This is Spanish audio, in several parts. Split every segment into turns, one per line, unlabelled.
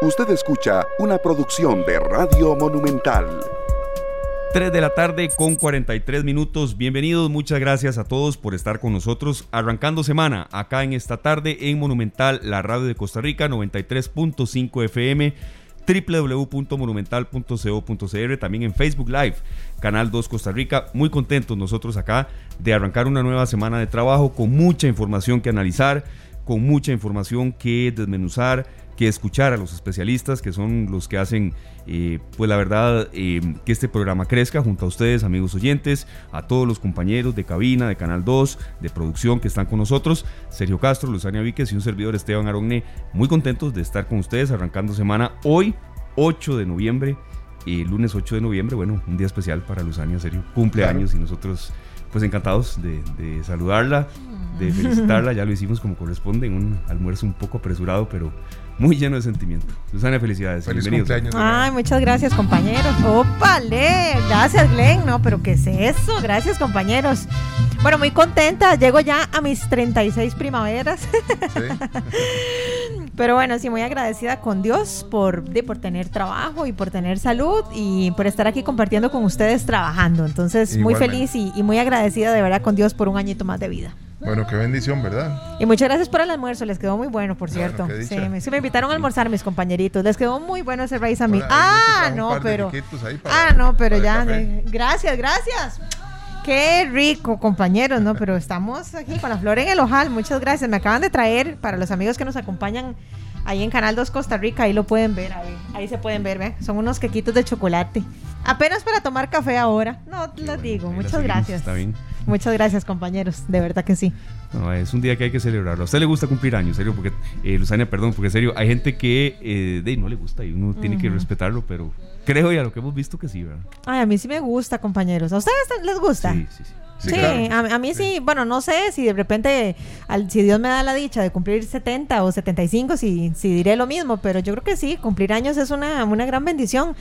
Usted escucha una producción de Radio Monumental.
3 de la tarde con 43 minutos. Bienvenidos, muchas gracias a todos por estar con nosotros. Arrancando semana acá en esta tarde en Monumental, la radio de Costa Rica, 93.5 FM www.monumental.co.cr, también en Facebook Live, Canal 2 Costa Rica. Muy contentos nosotros acá de arrancar una nueva semana de trabajo con mucha información que analizar, con mucha información que desmenuzar, que escuchar a los especialistas, que son los que hacen, eh, pues la verdad, eh, que este programa crezca junto a ustedes, amigos oyentes, a todos los compañeros de cabina, de Canal 2, de producción que están con nosotros, Sergio Castro, Luzania Víquez y un servidor Esteban Aronne, muy contentos de estar con ustedes arrancando semana hoy, 8 de noviembre, y lunes 8 de noviembre, bueno, un día especial para Luzania, Sergio, cumpleaños y nosotros pues encantados de, de, saludarla, de felicitarla, ya lo hicimos como corresponde en un almuerzo un poco apresurado, pero muy lleno de sentimiento. Susana, felicidades.
Feliz cumpleaños.
Ay, muchas gracias, compañeros. ¡Ópale! Gracias, Glenn. No, pero ¿qué es eso? Gracias, compañeros. Bueno, muy contenta. Llego ya a mis 36 primaveras. Pero bueno, sí, muy agradecida con Dios por, por tener trabajo y por tener salud y por estar aquí compartiendo con ustedes trabajando. Entonces, muy feliz y, y muy agradecida de verdad con Dios por un añito más de vida.
Bueno, qué bendición, ¿verdad?
Y muchas gracias por el almuerzo, les quedó muy bueno, por cierto. sí, me, me, invitaron a almorzar mis compañeritos, les quedó muy bueno ese rice a mí. ah, no, pero... Ah, no, pero ya, gracias, gracias. Qué rico, compañeros, ¿no? Pero estamos aquí con la flor en el ojal, muchas gracias. Me acaban de traer, para los amigos que nos acompañan ahí en Canal 2 Costa Rica, ahí lo pueden ver, ahí, ahí se pueden ver, ¿ve? Son unos quequitos de chocolate. Apenas para tomar café ahora. No, les digo, muchas gracias. Está bien. Muchas gracias, compañeros. De verdad que sí.
No, es un día que hay que celebrarlo. A usted le gusta cumplir años, serio, porque, eh, Luzania, perdón, porque serio, hay gente que eh, de, no le gusta y uno tiene que respetarlo, pero creo ya lo que hemos visto que sí, ¿verdad?
Ay, a mí sí me gusta, compañeros. ¿A ustedes les gusta? Sí, sí, sí. Sí, a, mí sí, bueno, no sé si de repente, al, si Dios me da la dicha de cumplir 70 o 75, si, si diré lo mismo, pero yo creo que sí, cumplir años es una, una gran bendición.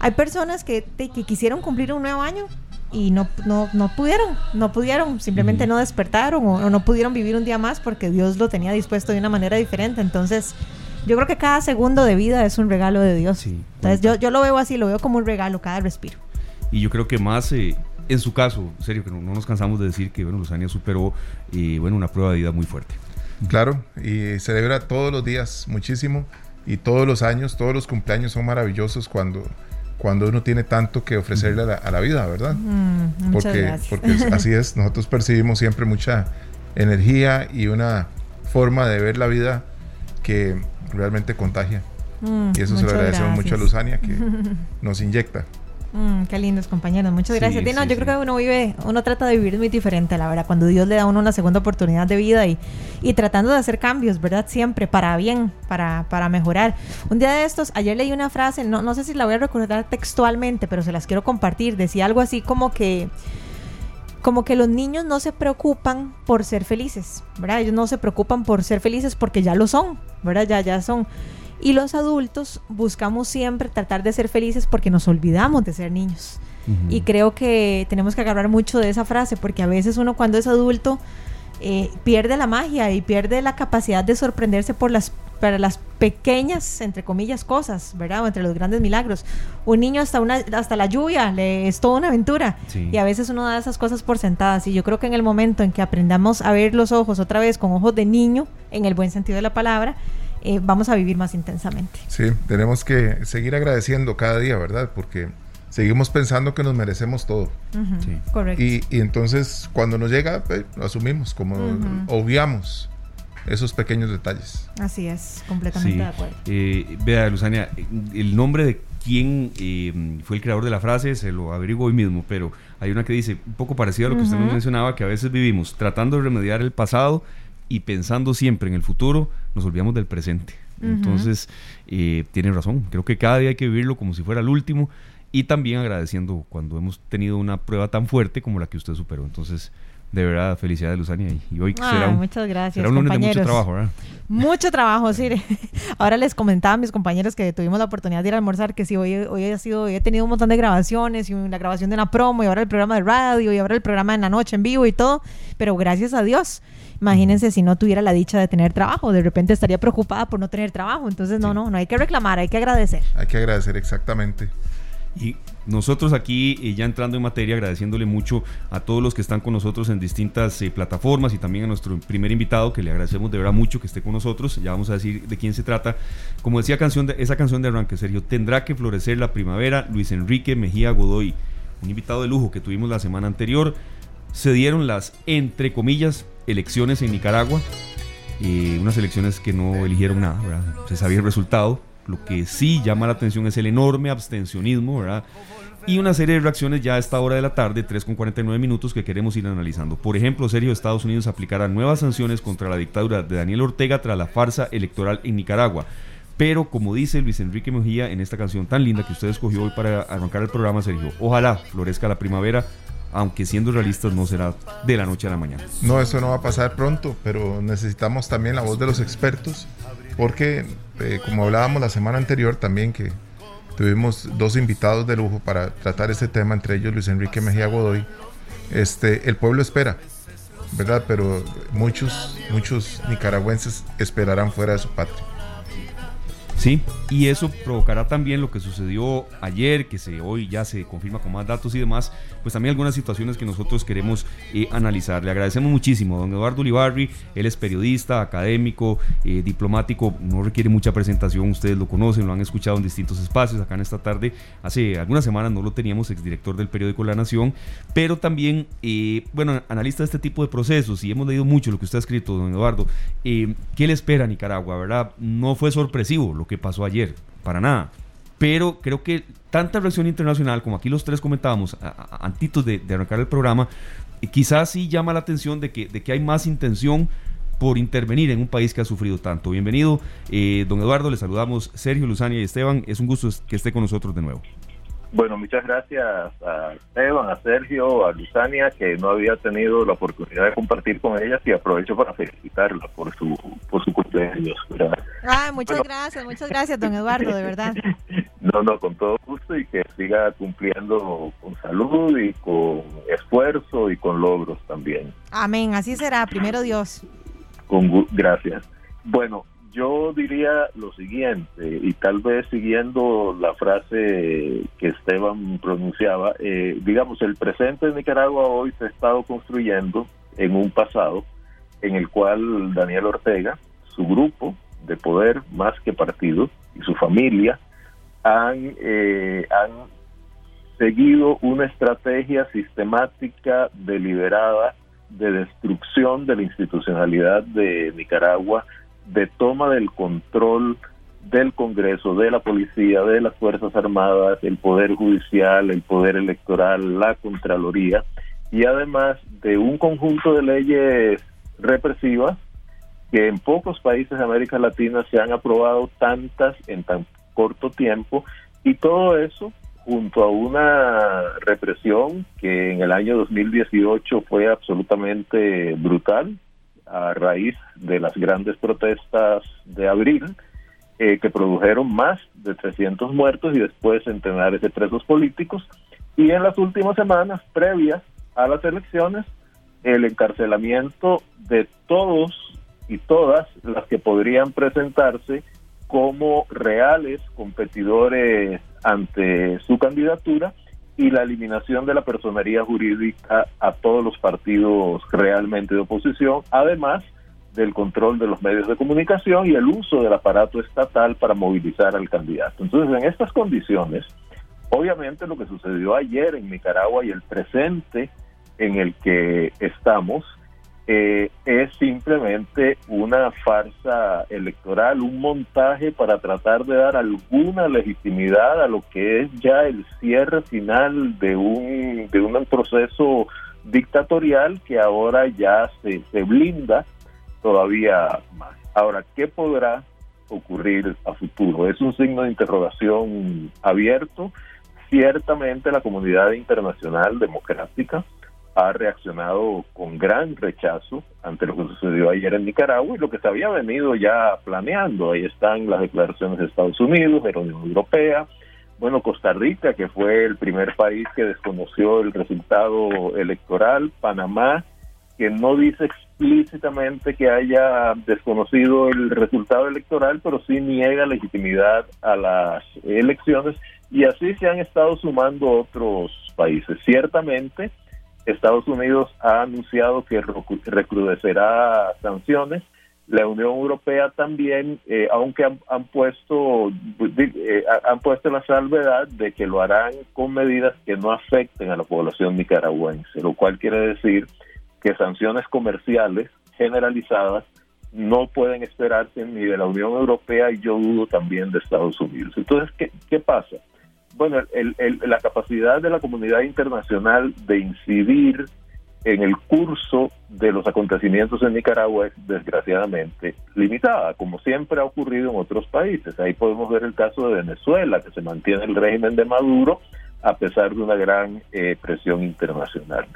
Hay personas que, que quisieron cumplir un nuevo año y no, no, no pudieron, no pudieron, simplemente no despertaron o, no pudieron vivir un día más porque Dios lo tenía dispuesto de una manera diferente. Entonces, yo creo que cada segundo de vida es un regalo de Dios. Entonces, yo, yo lo veo así, lo veo como un regalo, cada respiro.
Y yo creo que más, eh, en su caso, en serio, que no, nos cansamos de decir que, bueno, Luzania superó, eh, bueno, una prueba de vida muy fuerte.
Claro, y celebra todos los días muchísimo y todos los años, todos los cumpleaños son maravillosos cuando cuando uno tiene tanto que ofrecerle a la, vida, ¿verdad?
Mm,
porque, porque así es, nosotros percibimos siempre mucha energía y una forma de ver la vida que realmente contagia. Mm, y eso se lo agradecemos mucho a Luzania que nos inyecta.
Mm, qué lindos compañeros, muchas gracias. no, yo creo que uno vive, uno trata de vivir muy diferente, la verdad, cuando Dios le da a uno una segunda oportunidad de vida y, y tratando de hacer cambios, ¿verdad? Siempre para bien, para, para mejorar. Un día de estos, ayer leí una frase, no, no sé si la voy a recordar textualmente, pero se las quiero compartir. Decía algo así como que como que los niños no se preocupan por ser felices, ¿verdad? Ellos no se preocupan por ser felices porque ya lo son, ¿verdad? Ya, ya son. Y los adultos buscamos siempre tratar de ser felices porque nos olvidamos de ser niños. Y creo que tenemos que agarrar mucho de esa frase porque a veces uno cuando es adulto eh, pierde la magia y pierde la capacidad de sorprenderse por las, para las pequeñas, entre comillas, cosas, ¿verdad? O entre los grandes milagros. Un niño hasta, una, hasta la lluvia le, es toda una aventura. Y a veces uno da esas cosas por sentadas. Y yo creo que en el momento en que aprendamos a ver los ojos otra vez con ojos de niño, en el buen sentido de la palabra, eh, vamos a vivir más intensamente.
Sí, tenemos que seguir agradeciendo cada día, ¿verdad? Porque seguimos pensando que nos merecemos todo.
sí. Correcto.
Y, entonces cuando nos llega, pues, lo asumimos, como obviamos esos pequeños detalles.
Así es, completamente de acuerdo.
Eh, vea, Luzania, el nombre de quién eh, fue el creador de la frase se lo averiguo hoy mismo, pero hay una que dice, un poco parecida a lo que usted nos mencionaba, que a veces vivimos tratando de remediar el pasado y pensando siempre en el futuro, nos olvidamos del presente. Entonces, eh, tiene razón. Creo que cada día hay que vivirlo como si fuera el último y también agradeciendo cuando hemos tenido una prueba tan fuerte como la que usted superó. Entonces, de verdad, felicidades, Luzania. Y hoy
será un, muchas gracias,
será un lunes de mucho trabajo, ¿verdad?
Mucho trabajo, sí. Ahora les comentaba a mis compañeros que tuvimos la oportunidad de ir a almorzar que sí, hoy, hoy ha sido, he tenido un montón de grabaciones y la grabación de una promo y ahora el programa de radio y ahora el programa en la noche en vivo y todo, pero gracias a Dios. Imagínense si no tuviera la dicha de tener trabajo, de repente estaría preocupada por no tener trabajo. Entonces, no, no, no hay que reclamar, hay que agradecer.
Hay que agradecer, exactamente.
Y nosotros aquí, eh, ya entrando en materia, agradeciéndole mucho a todos los que están con nosotros en distintas eh, plataformas y también a nuestro primer invitado, que le agradecemos de verdad mucho que esté con nosotros. Ya vamos a decir de quién se trata. Como decía canción de, esa canción de arranque, Sergio, tendrá que florecer la primavera. Luis Enrique Mejía Godoy, un invitado de lujo que tuvimos la semana anterior. Se dieron las, entre comillas, elecciones en Nicaragua. Eh, unas elecciones que no eligieron nada, ¿verdad? Se sabía el resultado. Lo que sí llama la atención es el enorme abstencionismo, ¿verdad? Y una serie de reacciones ya a esta hora de la tarde, 3 con 49 minutos, que queremos ir analizando. Por ejemplo, Sergio, Estados Unidos aplicará nuevas sanciones contra la dictadura de Daniel Ortega tras la farsa electoral en Nicaragua. Pero como dice Luis Enrique Mejía en esta canción tan linda que usted escogió hoy para arrancar el programa, Sergio, ojalá florezca la primavera, aunque siendo realistas no será de la noche a la mañana.
No, eso no va a pasar pronto, pero necesitamos también la voz de los expertos, porque eh, como hablábamos la semana anterior también que tuvimos dos invitados de lujo para tratar este tema, entre ellos Luis Enrique Mejía Godoy, este, el pueblo espera, ¿verdad? Pero muchos, muchos nicaragüenses esperarán fuera de su patria.
Sí, y eso provocará también lo que sucedió ayer, que se, hoy ya se confirma con más datos y demás, pues también algunas situaciones que nosotros queremos eh, analizar. Le agradecemos muchísimo a don Eduardo Ulibarri, él es periodista, académico, eh, diplomático, no requiere mucha presentación, ustedes lo conocen, lo han escuchado en distintos espacios, acá en esta tarde, hace algunas semanas no lo teníamos, exdirector del periódico La Nación, pero también, eh, bueno, analista de este tipo de procesos, y hemos leído mucho lo que usted ha escrito, don Eduardo, ¿qué le espera a Nicaragua, verdad? No fue sorpresivo lo que pasó ayer, para nada. Pero creo que tanta reacción internacional, como aquí los tres comentábamos antitos de, arrancar el programa, quizás sí llama la atención de que, de que hay más intención por intervenir en un país que ha sufrido tanto. Bienvenido, eh, don Eduardo, le saludamos Sergio, Luzania y Esteban. Es un gusto que esté con nosotros de nuevo.
Bueno, muchas gracias a Esteban, a Sergio, a Luzania, que no había tenido la oportunidad de compartir con ellas y aprovecho para felicitarla por su por su cumpleaños.
Ah, muchas gracias, muchas gracias, don Eduardo, de verdad.
No, no, con todo gusto y que siga cumpliendo con salud y con esfuerzo y con logros también.
Amén, así será, primero Dios.
Con gracias. Bueno, yo diría lo siguiente, y tal vez siguiendo la frase que Esteban pronunciaba, eh, digamos, el presente de Nicaragua hoy se ha estado construyendo en un pasado en el cual Daniel Ortega, su grupo de poder más que partido y su familia han, eh, han seguido una estrategia sistemática, deliberada, de destrucción de la institucionalidad de Nicaragua, de toma del control del Congreso, de la policía, de las Fuerzas Armadas, el Poder Judicial, el Poder Electoral, la Contraloría, y además de un conjunto de leyes represivas que en pocos países de América Latina se han aprobado tantas en tan corto tiempo, y todo eso junto a una represión que en el año 2018 fue absolutamente brutal, a raíz de las grandes protestas de abril, eh, que produjeron más de 300 muertos y después centenares de presos políticos. Y en las últimas semanas, previas a las elecciones, el encarcelamiento de todos y todas las que podrían presentarse como reales competidores ante su candidatura y la eliminación de la personería jurídica a todos los partidos realmente de oposición, además del control de los medios de comunicación y el uso del aparato estatal para movilizar al candidato. Entonces, en estas condiciones, obviamente lo que sucedió ayer en Nicaragua y el presente en el que estamos eh, es simplemente una farsa electoral, un montaje para tratar de dar alguna legitimidad a lo que es ya el cierre final de un, de un proceso dictatorial que ahora ya se, se blinda todavía más. Ahora, ¿qué podrá ocurrir a futuro? Es un signo de interrogación abierto. Ciertamente la comunidad internacional democrática ha reaccionado con gran rechazo ante lo que sucedió ayer en Nicaragua y lo que se había venido ya planeando. Ahí están las declaraciones de Estados Unidos, de la Unión Europea, bueno, Costa Rica, que fue el primer país que desconoció el resultado electoral, Panamá, que no dice explícitamente que haya desconocido el resultado electoral, pero sí niega legitimidad a las elecciones y así se han estado sumando otros países. Ciertamente, Estados Unidos ha anunciado que recrudecerá sanciones. La Unión Europea también, eh, aunque han, puesto eh, han puesto la salvedad de que lo harán con medidas que no afecten a la población nicaragüense, lo cual quiere decir que sanciones comerciales generalizadas no pueden esperarse ni de la Unión Europea y yo dudo también de Estados Unidos. Entonces, ¿qué, qué pasa? Bueno, la capacidad de la comunidad internacional de incidir en el curso de los acontecimientos en Nicaragua es desgraciadamente limitada, como siempre ha ocurrido en otros países. Ahí podemos ver el caso de Venezuela, que se mantiene el régimen de Maduro a pesar de una gran eh, presión internacional.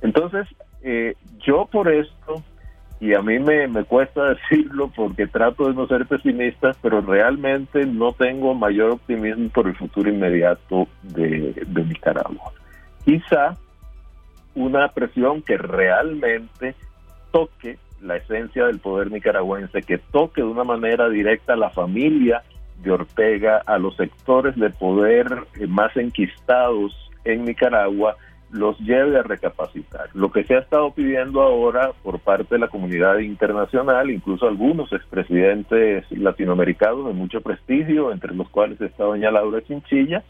Entonces, eh, yo por esto y a mí me, me cuesta decirlo porque trato de no ser pesimista, pero realmente no tengo mayor optimismo por el futuro inmediato de, de Nicaragua. Quizá una presión que realmente toque la esencia del poder nicaragüense, que toque de una manera directa a la familia de Ortega, a los sectores de poder más enquistados en Nicaragua, los lleve a recapacitar. Lo que se ha estado pidiendo ahora por parte de la comunidad internacional, incluso algunos expresidentes latinoamericanos de mucho prestigio, entre los cuales está doña Laura Chinchilla,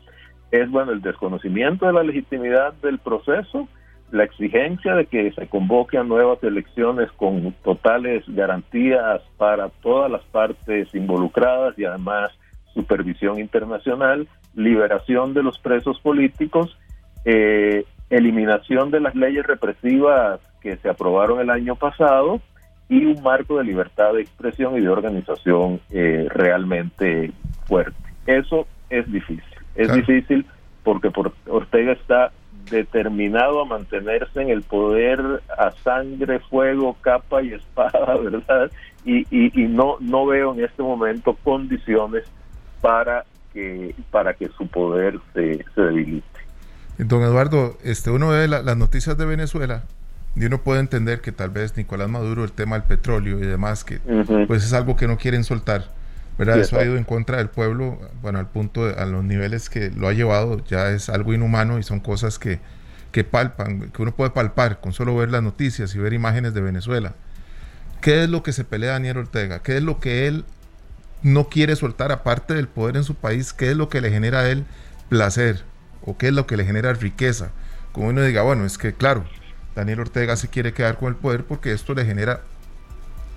es bueno el desconocimiento de la legitimidad del proceso, la exigencia de que se convoque a nuevas elecciones con totales garantías para todas las partes involucradas y además supervisión internacional, liberación de los presos políticos, eh, eliminación de las leyes represivas que se aprobaron el año pasado y un marco de libertad de expresión y de organización eh, realmente fuerte. Eso es difícil. Es difícil porque Ortega está determinado a mantenerse en el poder a sangre, fuego, capa y espada, ¿verdad? Y, y, no, no veo en este momento condiciones para que, para que su poder se, se debilite.
Don Eduardo, este, uno ve las noticias de Venezuela y uno puede entender que tal vez Nicolás Maduro, el tema del petróleo y demás, que pues es algo que no quieren soltar. ¿verdad? Eso ha ido en contra del pueblo, bueno, al punto, a los niveles que lo ha llevado, ya es algo inhumano y son cosas que, que palpan, que uno puede palpar con solo ver las noticias y ver imágenes de Venezuela. ¿Qué es lo que se pelea Daniel Ortega? ¿Qué es lo que él no quiere soltar aparte del poder en su país? ¿Qué es lo que le genera a él placer? O qué es lo que le genera riqueza. Como uno diga, bueno, es que claro, Daniel Ortega se quiere quedar con el poder porque esto le genera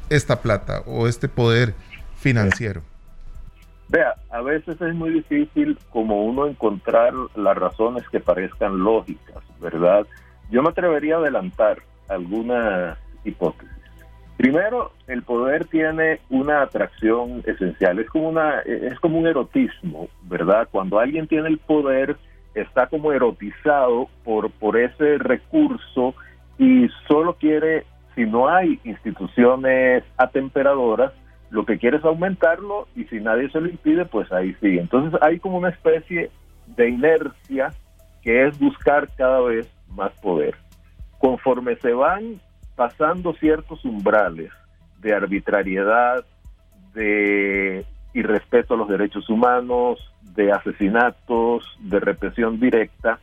esta plata o este poder financiero.
Vea, a veces es muy difícil como uno encontrar las razones que parezcan lógicas, ¿verdad? Yo me atrevería a adelantar algunas hipótesis. Primero, el poder tiene una atracción esencial, es como una es como un erotismo, ¿verdad? Cuando alguien tiene el poder, está como erotizado por, por ese recurso y solo quiere, si no hay instituciones atemperadoras, lo que quiere es aumentarlo y si nadie se lo impide, pues ahí sí. Entonces hay como una especie de inercia que es buscar cada vez más poder. Conforme se van pasando ciertos umbrales de arbitrariedad, de irrespeto a los derechos humanos, de asesinatos, de represión directa,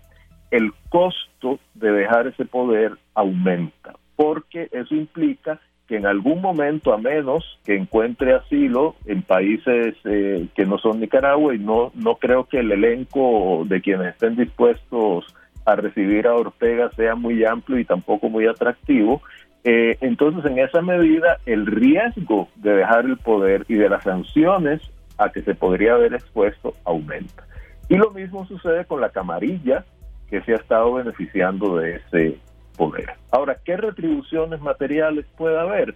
el costo de dejar ese poder aumenta, porque eso implica que en algún momento, a menos que encuentre asilo en países eh, que no son Nicaragua, y no, no creo que el elenco de quienes estén dispuestos a recibir a Ortega sea muy amplio y tampoco muy atractivo, eh, entonces en esa medida el riesgo de dejar el poder y de las sanciones a que se podría haber expuesto aumenta. Y lo mismo sucede con la camarilla que se ha estado beneficiando de ese poder. Ahora, ¿qué retribuciones materiales puede haber?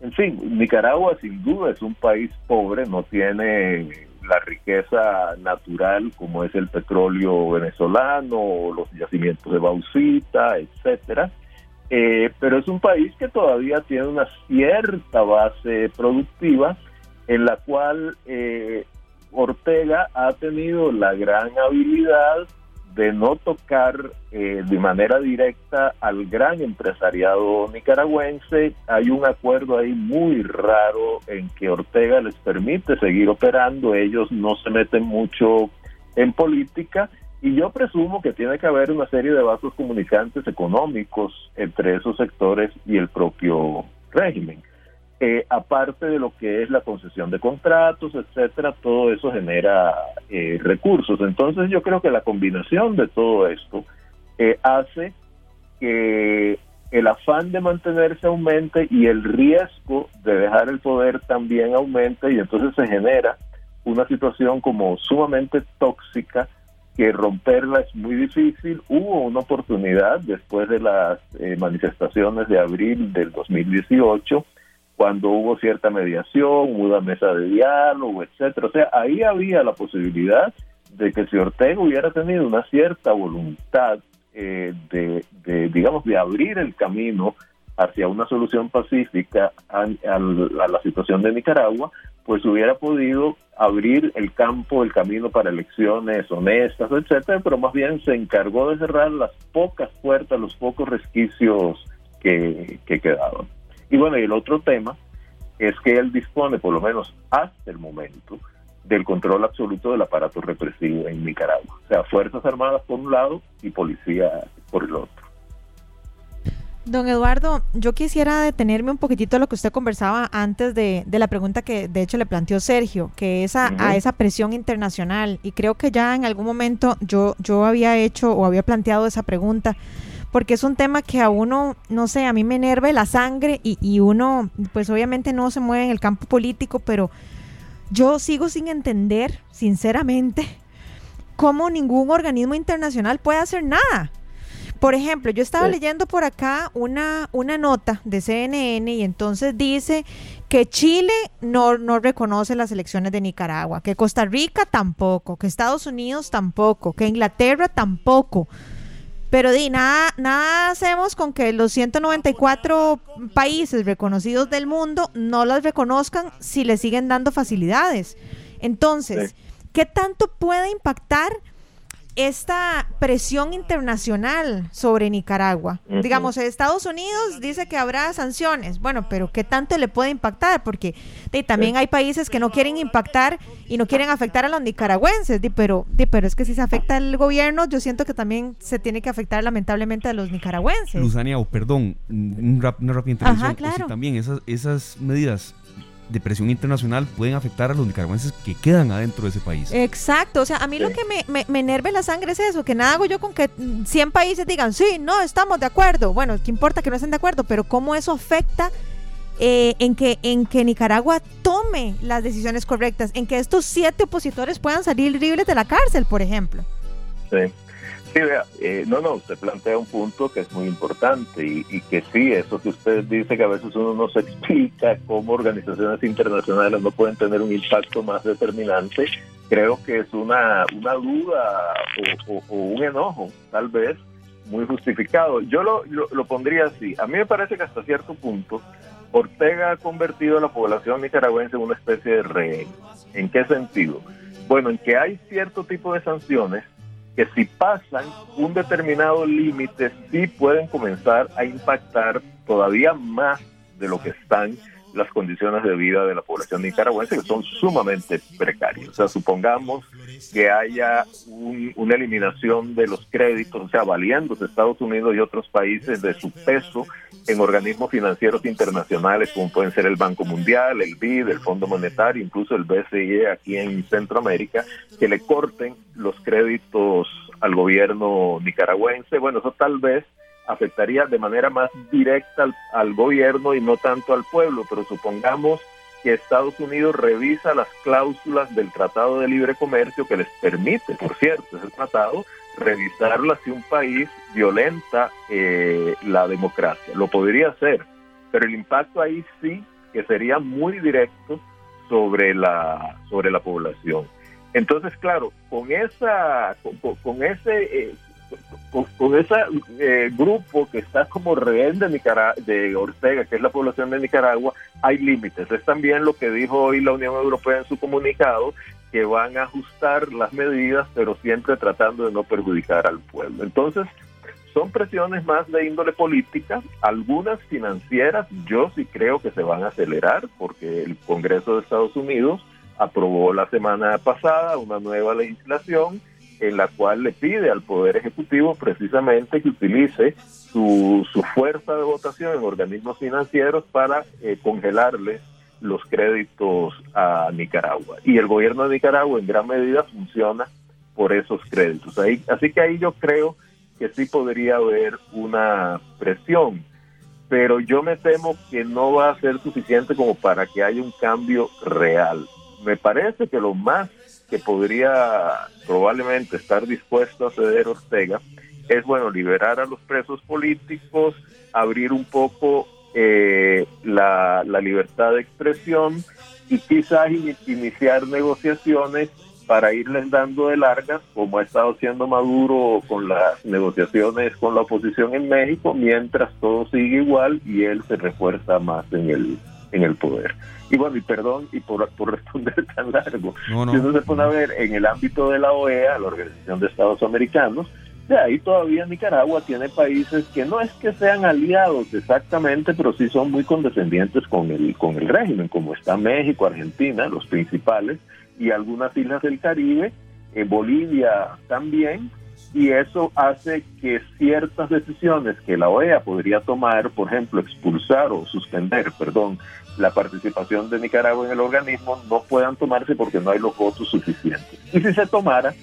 En fin, Nicaragua sin duda es un país pobre, no tiene la riqueza natural como es el petróleo venezolano, los yacimientos de bauxita, etcétera, eh, pero es un país que todavía tiene una cierta base productiva en la cual eh, Ortega ha tenido la gran habilidad de no tocar eh, de manera directa al gran empresariado nicaragüense. Hay un acuerdo ahí muy raro en que Ortega les permite seguir operando, ellos no se meten mucho en política y yo presumo que tiene que haber una serie de vasos comunicantes económicos entre esos sectores y el propio régimen. Eh, aparte de lo que es la concesión de contratos, etcétera, todo eso genera eh, recursos. Entonces yo creo que la combinación de todo esto eh, hace que el afán de mantenerse aumente y el riesgo de dejar el poder también aumente y entonces se genera una situación como sumamente tóxica que romperla es muy difícil. Hubo una oportunidad después de las manifestaciones de abril del 2018 cuando hubo cierta mediación, hubo una mesa de diálogo, etcétera. O sea, ahí había la posibilidad de que si Ortega hubiera tenido una cierta voluntad eh, de, digamos, de abrir el camino hacia una solución pacífica a, la situación de Nicaragua, pues hubiera podido abrir el campo, el camino para elecciones honestas, etcétera, pero más bien se encargó de cerrar las pocas puertas, los pocos resquicios que quedaban. Y bueno, y el otro tema es que él dispone, por lo menos hasta el momento, del control absoluto del aparato represivo en Nicaragua. O sea, Fuerzas Armadas por un lado y policía por el otro.
Don Eduardo, yo quisiera detenerme un poquitito a lo que usted conversaba antes de, la pregunta que de hecho le planteó Sergio, que es a, esa presión internacional. Y creo que ya en algún momento yo, yo había hecho o había planteado esa pregunta porque es un tema que a uno, no sé, a mí me enerve la sangre y, y uno, pues obviamente no se mueve en el campo político, pero yo sigo sin entender, sinceramente, cómo ningún organismo internacional puede hacer nada. Por ejemplo, yo estaba leyendo por acá una, una nota de CNN y entonces dice que Chile no, no reconoce las elecciones de Nicaragua, que Costa Rica tampoco, que Estados Unidos tampoco, que Inglaterra tampoco. Pero di, nada, nada hacemos con que los 194 países reconocidos del mundo no las reconozcan si le siguen dando facilidades. Entonces, ¿qué tanto puede impactar esta presión internacional sobre Nicaragua. Digamos, Estados Unidos dice que habrá sanciones. Bueno, pero ¿qué tanto le puede impactar? Porque también hay países que no quieren impactar y no quieren afectar a los nicaragüenses. pero, pero es que si se afecta al gobierno, yo siento que también se tiene que afectar lamentablemente a los nicaragüenses.
Luzania, perdón, una rápida intervención. Ajá, también esas, esas medidas de presión internacional pueden afectar a los nicaragüenses que quedan adentro de ese país.
Exacto, o sea, a mí lo que me, me, enerve la sangre es eso, que nada hago yo con que 100 países digan, sí, no, estamos de acuerdo. Bueno, ¿qué importa que no estén de acuerdo? Pero cómo eso afecta eh, en, que, en que Nicaragua tome las decisiones correctas, en que estos siete opositores puedan salir libres de la cárcel, por ejemplo.
Sí. Sí, vea, eh, no, no, usted plantea un punto que es muy importante y, que sí, eso que usted dice que a veces uno no se explica cómo organizaciones internacionales no pueden tener un impacto más determinante, creo que es una, una duda o, un enojo, tal vez, muy justificado. Yo lo, lo, pondría así, a mí me parece que hasta cierto punto Ortega ha convertido a la población nicaragüense en una especie de rehén. ¿En qué sentido? Bueno, en que hay cierto tipo de sanciones que si pasan un determinado límite sí pueden comenzar a impactar todavía más de lo que están las condiciones de vida de la población nicaragüense que son sumamente precarias. O sea, supongamos que haya una eliminación de los créditos, o sea, valiéndose Estados Unidos y otros países de su peso en organismos financieros internacionales como pueden ser el Banco Mundial, el BID, el Fondo Monetario, incluso el BCE aquí en Centroamérica, que le corten los créditos al gobierno nicaragüense. Bueno, eso tal vez afectaría de manera más directa al, gobierno y no tanto al pueblo, pero supongamos que Estados Unidos revisa las cláusulas del Tratado de Libre Comercio que les permite, por cierto, ese tratado, revisarlas si un país violenta eh, la democracia. Lo podría hacer, pero el impacto ahí sí que sería muy directo sobre la, sobre la población. Entonces, claro, con esa, con, ese, eh, con, ese eh, grupo que está como rehén de, de Ortega, que es la población de Nicaragua, hay límites. Es también lo que dijo hoy la Unión Europea en su comunicado, que van a ajustar las medidas, pero siempre tratando de no perjudicar al pueblo. Entonces, son presiones más de índole política, algunas financieras, yo sí creo que se van a acelerar, porque el Congreso de Estados Unidos aprobó la semana pasada una nueva legislación en la cual le pide al Poder Ejecutivo precisamente que utilice su, su fuerza de votación en organismos financieros para eh, los créditos a Nicaragua. Y el gobierno de Nicaragua en gran medida funciona por esos créditos. Ahí, así que ahí yo creo que sí podría haber una presión, pero yo me temo que no va a ser suficiente como para que haya un cambio real. Me parece que lo más que podría probablemente estar dispuesto a ceder Ortega es, bueno, liberar a los presos políticos, abrir un poco eh, la, libertad de expresión y quizás iniciar negociaciones para irles dando de largas, como ha estado haciendo Maduro con las negociaciones con la oposición en México, mientras todo sigue igual y él se refuerza más en el, en el poder. Y bueno, y perdón, y por, por responder tan largo, si uno se pone a ver en el ámbito de la OEA, la Organización de Estados Americanos, de ahí todavía Nicaragua tiene países que no es que sean aliados exactamente, pero sí son muy condescendientes con el, con el régimen, como está México, Argentina, los principales, y algunas islas del Caribe, en eh, Bolivia también, y eso hace que ciertas decisiones que la OEA podría tomar, por ejemplo, expulsar o suspender, perdón, la participación de Nicaragua en el organismo no puedan tomarse porque no hay los votos suficientes. Y si se tomara,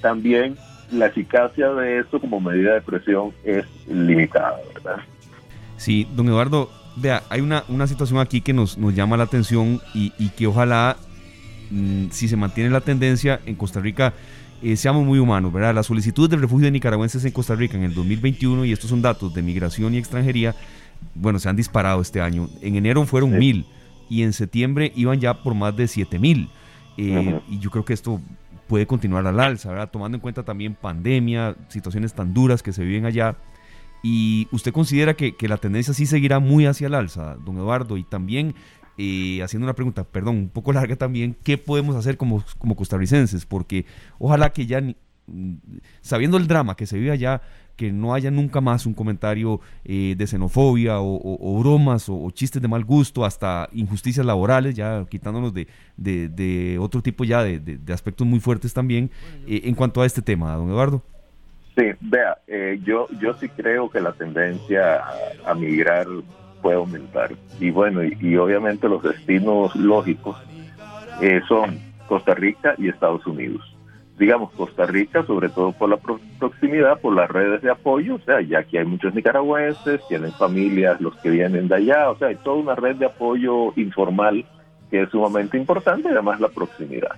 también la eficacia de esto como medida de presión es limitada, ¿verdad?
Sí, don Eduardo, vea, hay una, una situación aquí que nos, nos llama la atención y, que ojalá, mm, si se mantiene la tendencia en Costa Rica, eh, seamos muy humanos, ¿verdad? Las solicitudes de refugio de nicaragüenses en Costa Rica en el 2021, y estos son datos de migración y extranjería, bueno, se han disparado este año. En enero fueron mil y en septiembre iban ya por más de siete mil. Eh, y yo creo que esto puede continuar al alza, ¿verdad? Tomando en cuenta también pandemia, situaciones tan duras que se viven allá. ¿Y usted considera que, que la tendencia sí seguirá muy hacia el alza, don Eduardo? Y también eh, haciendo una pregunta, perdón, un poco larga también, ¿qué podemos hacer como, como costarricenses? Porque ojalá que ya, sabiendo el drama que se vive allá, que no haya nunca más un comentario eh, de xenofobia o, bromas o, chistes de mal gusto, hasta injusticias laborales, ya quitándonos de, de, otro tipo ya de, aspectos muy fuertes también eh, en cuanto a este tema, don Eduardo.
Sí, vea, eh, yo, yo sí creo que la tendencia a, migrar puede aumentar. Y bueno, y, obviamente los destinos lógicos son Costa Rica y Estados Unidos digamos, Costa Rica, sobre todo por la proximidad, por las redes de apoyo, o sea, ya que hay muchos nicaragüenses, tienen familias, los que vienen de allá, o sea, hay toda una red de apoyo informal que es sumamente importante además la proximidad.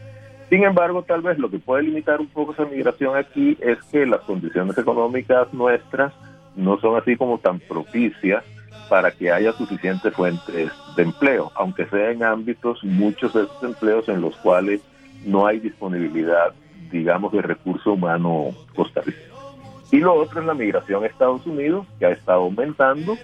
Sin embargo, tal vez lo que puede limitar un poco esa migración aquí es que las condiciones económicas nuestras no son así como tan propicias para que haya suficientes fuentes de empleo, aunque sea en ámbitos, muchos de esos empleos en los cuales no hay disponibilidad digamos, de recurso humano costarricense. Y lo otro es la migración a Estados Unidos, que ha estado aumentando.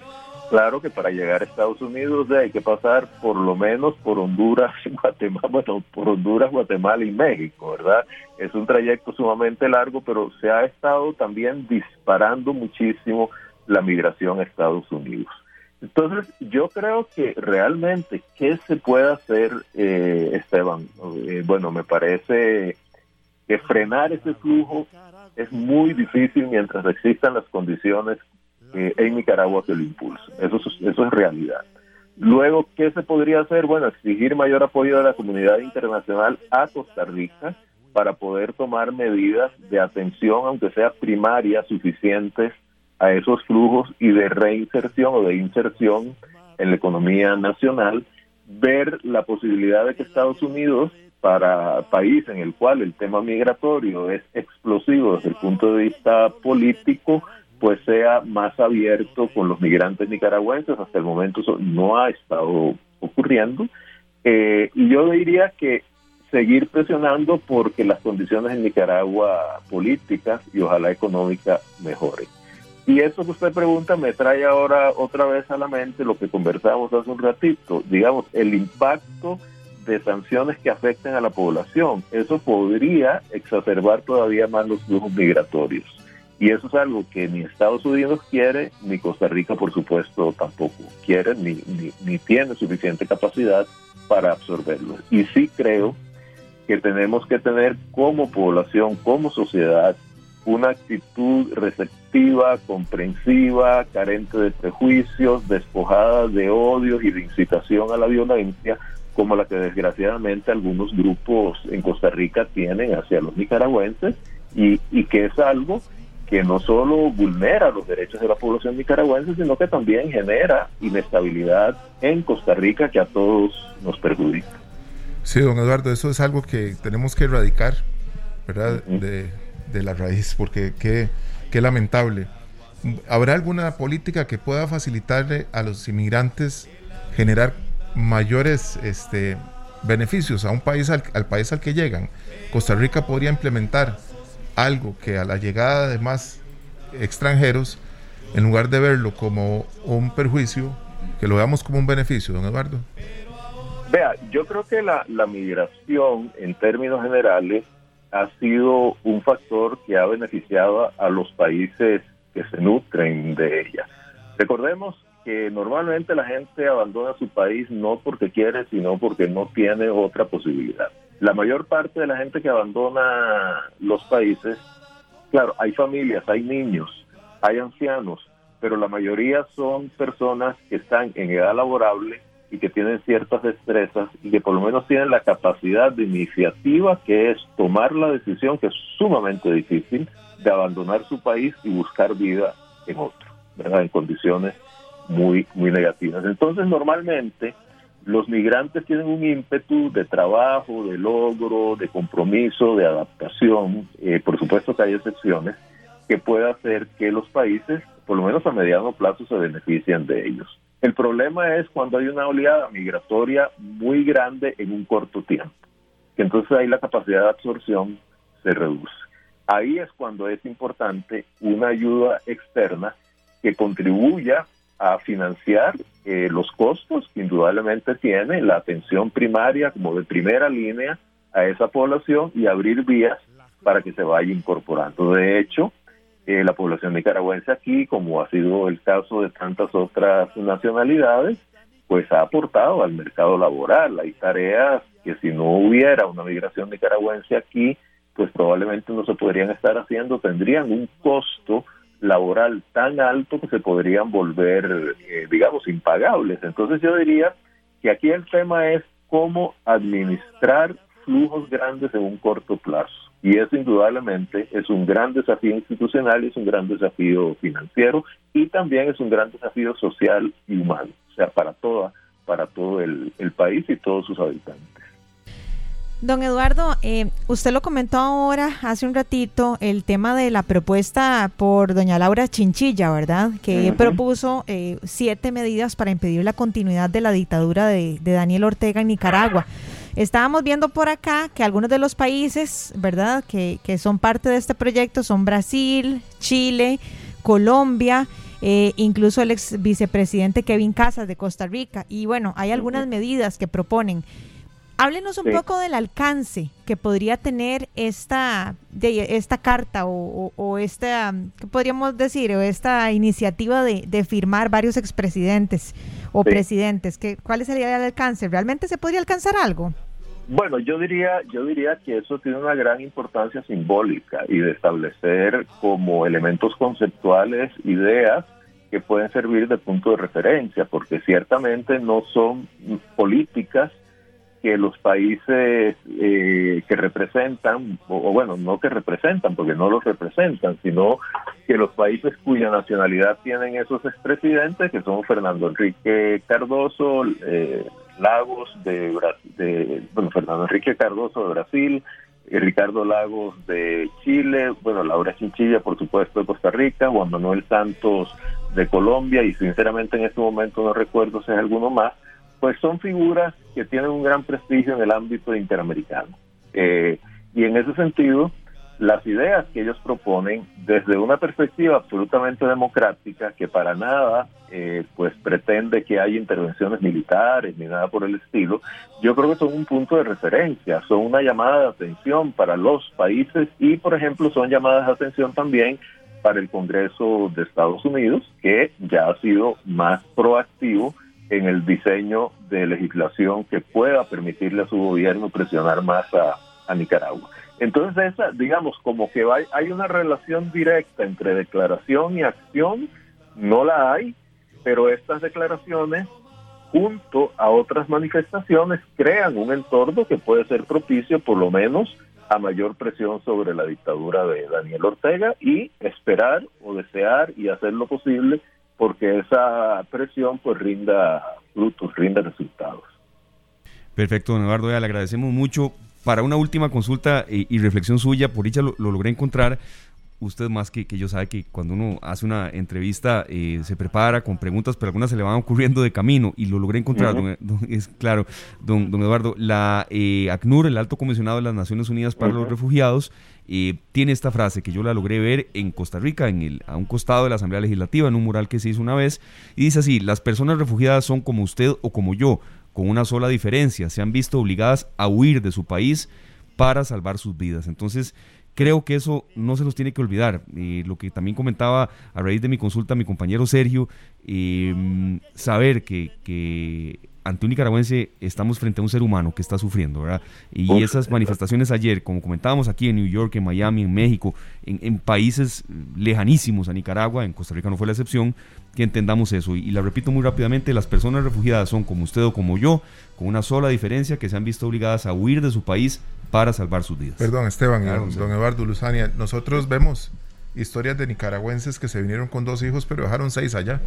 Claro que para llegar a Estados Unidos hay que pasar por lo menos por Honduras, Guatemala, bueno, por Honduras, Guatemala y México, ¿verdad? Es un trayecto sumamente largo, pero se ha estado también disparando muchísimo la migración a Estados Unidos. Entonces, yo creo que realmente, ¿qué se puede hacer, eh, Esteban? Eh, bueno, me parece que frenar ese flujo es muy difícil mientras existan las condiciones en Nicaragua que lo impulsen. Eso, eso es realidad. Luego, ¿qué se podría hacer? Bueno, exigir mayor apoyo de la comunidad internacional a Costa Rica para poder tomar medidas de atención, aunque sea primaria, suficientes a esos flujos y de reinserción o de inserción en la economía nacional, ver la posibilidad de que Estados Unidos para país en el cual el tema migratorio es explosivo desde el punto de vista político, pues sea más abierto con los migrantes nicaragüenses. Hasta el momento eso no ha estado ocurriendo. Eh, y yo diría que seguir presionando porque las condiciones en Nicaragua políticas y ojalá económicas mejoren. Y eso que usted pregunta me trae ahora otra vez a la mente lo que conversamos hace un ratito, digamos, el impacto de sanciones que afecten a la población. Eso podría exacerbar todavía más los flujos migratorios. Y eso es algo que ni Estados Unidos quiere, ni Costa Rica, por supuesto, tampoco quiere, ni, ni, ni tiene suficiente capacidad para absorberlo. Y sí creo que tenemos que tener como población, como sociedad, una actitud receptiva, comprensiva, carente de prejuicios, despojada de odios y de incitación a la violencia, como la que desgraciadamente algunos grupos en Costa Rica tienen hacia los nicaragüenses, y, y que es algo que no solo vulnera los derechos de la población nicaragüense, sino que también genera inestabilidad en Costa Rica que a todos nos perjudica.
Sí, don Eduardo, eso es algo que tenemos que erradicar, ¿verdad? de de la raíz, porque qué, qué lamentable. ¿Habrá alguna política que pueda facilitarle a los inmigrantes generar mayores este, beneficios a un país al, país al que llegan? Costa Rica podría implementar algo que a la llegada de más extranjeros, en lugar de verlo como un perjuicio, que lo veamos como un beneficio, don Eduardo.
Vea, yo creo que la, la migración en términos generales ha sido un factor que ha beneficiado a los países que se nutren de ella. Recordemos que normalmente la gente abandona su país no porque quiere, sino porque no tiene otra posibilidad. La mayor parte de la gente que abandona los países, claro, hay familias, hay niños, hay ancianos, pero la mayoría son personas que están en edad laborable y que tienen ciertas destrezas y que por lo menos tienen la capacidad de iniciativa que es tomar la decisión que es sumamente difícil de abandonar su país y buscar vida en otro, ¿verdad? En condiciones muy muy negativas. Entonces, normalmente los migrantes tienen un ímpetu de trabajo, de logro, de compromiso, de adaptación. Eh, por supuesto que hay excepciones que puede hacer que los países, por lo menos a mediano plazo, se beneficien de ellos. El problema es cuando hay una oleada migratoria muy grande en un corto tiempo, que entonces ahí la capacidad de absorción se reduce. Ahí es cuando es importante una ayuda externa que contribuya a financiar eh, los costos que indudablemente tiene la atención primaria como de primera línea a esa población y abrir vías para que se vaya incorporando. De hecho, eh, la población nicaragüense aquí, como ha sido el caso de tantas otras nacionalidades, pues ha aportado al mercado laboral. Hay tareas que si no hubiera una migración nicaragüense aquí, pues probablemente no se podrían estar haciendo, tendrían un costo laboral tan alto que se podrían volver, eh, digamos, impagables. Entonces yo diría que aquí el tema es cómo administrar flujos grandes en un corto plazo. Y eso indudablemente es un gran desafío institucional es un gran desafío financiero y también es un gran desafío social y humano, o sea, para toda, para todo el, país y todos sus habitantes.
Don Eduardo, eh, usted lo comentó ahora, hace un ratito, el tema de la propuesta por doña Laura Chinchilla, ¿verdad? Que propuso eh, siete medidas para impedir la continuidad de la dictadura de, de Daniel Ortega en Nicaragua. Estábamos viendo por acá que algunos de los países, ¿verdad?, que, que son parte de este proyecto son Brasil, Chile, Colombia, eh, incluso el ex vicepresidente Kevin Casas de Costa Rica. Y bueno, hay algunas medidas que proponen. Háblenos un poco del alcance que podría tener esta, de, esta carta o, o, esta, ¿qué podríamos decir? O esta iniciativa de, de firmar varios expresidentes o presidentes. Que, ¿Cuál sería el alcance? ¿Realmente se podría alcanzar algo?
Bueno, yo diría, yo diría que eso tiene una gran importancia simbólica y de establecer como elementos conceptuales ideas que pueden servir de punto de referencia, porque ciertamente no son políticas que los países eh, que representan, o, bueno, no que representan, porque no los representan, sino que los países cuya nacionalidad tienen esos expresidentes, que son Fernando Enrique Cardoso, eh, Lagos de, de bueno, Fernando Enrique Cardoso de Brasil, y Ricardo Lagos de Chile, bueno, Laura Chinchilla, por supuesto, de Costa Rica, Juan Manuel Santos de Colombia, y sinceramente en este momento no recuerdo si hay alguno más, pues son figuras que tienen un gran prestigio en el ámbito interamericano. Eh, y en ese sentido, las ideas que ellos proponen desde una perspectiva absolutamente democrática que para nada eh, pues pretende que haya intervenciones militares ni nada por el estilo yo creo que son un punto de referencia son una llamada de atención para los países y por ejemplo son llamadas de atención también para el Congreso de Estados Unidos que ya ha sido más proactivo en el diseño de legislación que pueda permitirle a su gobierno presionar más a Nicaragua entonces, esa, digamos, como que hay una relación directa entre declaración y acción, no la hay, pero estas declaraciones, junto a otras manifestaciones, crean un entorno que puede ser propicio, por lo menos, a mayor presión sobre la dictadura de Daniel Ortega y esperar o desear y hacer lo posible porque esa presión pues rinda frutos, rinda resultados.
Perfecto, don Eduardo, ya le agradecemos mucho para una última consulta y, reflexión suya, por dicha lo, logré encontrar. Usted más que, que, yo sabe que cuando uno hace una entrevista eh, se prepara con preguntas, pero algunas se le van ocurriendo de camino y lo logré encontrar. es claro, don, don Eduardo, la eh, ACNUR, el Alto Comisionado de las Naciones Unidas para los Refugiados, eh, tiene esta frase que yo la logré ver en Costa Rica, en el, a un costado de la Asamblea Legislativa, en un mural que se hizo una vez, y dice así, las personas refugiadas son como usted o como yo, con una sola diferencia, se han visto obligadas a huir de su país para salvar sus vidas. Entonces, creo que eso no se los tiene que olvidar. y lo que también comentaba a raíz de mi consulta mi compañero Sergio, em, saber que, que ante un nicaragüense estamos frente a un ser humano que está sufriendo, ¿verdad? Y esas manifestaciones ayer, como comentábamos aquí en New York, en Miami, en México, en, países lejanísimos a Nicaragua, en Costa Rica no fue la excepción, que entendamos eso. Y, la repito muy rápidamente, las personas refugiadas son como usted o como yo, con una sola diferencia, que se han visto obligadas a huir de su país para salvar sus vidas.
Perdón, Esteban, don Eduardo Luzania, nosotros vemos historias de nicaragüenses que se vinieron con dos hijos, pero dejaron seis allá.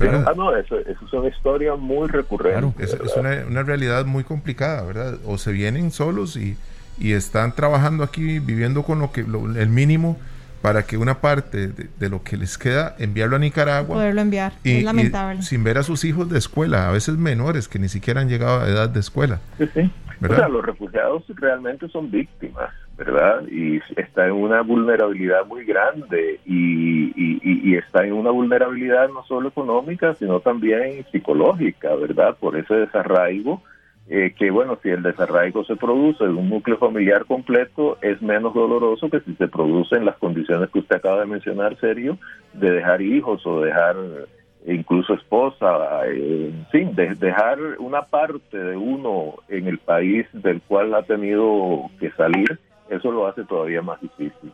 Ah, no, eso, es una historia muy recurrente.
es, una, realidad muy complicada, ¿verdad? O se vienen solos y, y están trabajando aquí, viviendo con lo que el mínimo para que una parte de, lo que les queda enviarlo a Nicaragua.
Poderlo enviar, es lamentable.
sin ver a sus hijos de escuela, a veces menores que ni siquiera han llegado a edad de escuela.
Sí, sí. O sea, los refugiados realmente son víctimas, ¿verdad? Y está en una vulnerabilidad muy grande y, y, está en una vulnerabilidad no solo económica, sino también psicológica, ¿verdad? Por ese desarraigo. Eh, que bueno, si el desarraigo se produce en un núcleo familiar completo, es menos doloroso que si se produce en las condiciones que usted acaba de mencionar, serio, de dejar hijos o dejar incluso esposa, eh, en fin, de, dejar una parte de uno en el país del cual ha tenido que salir, eso lo hace todavía más difícil.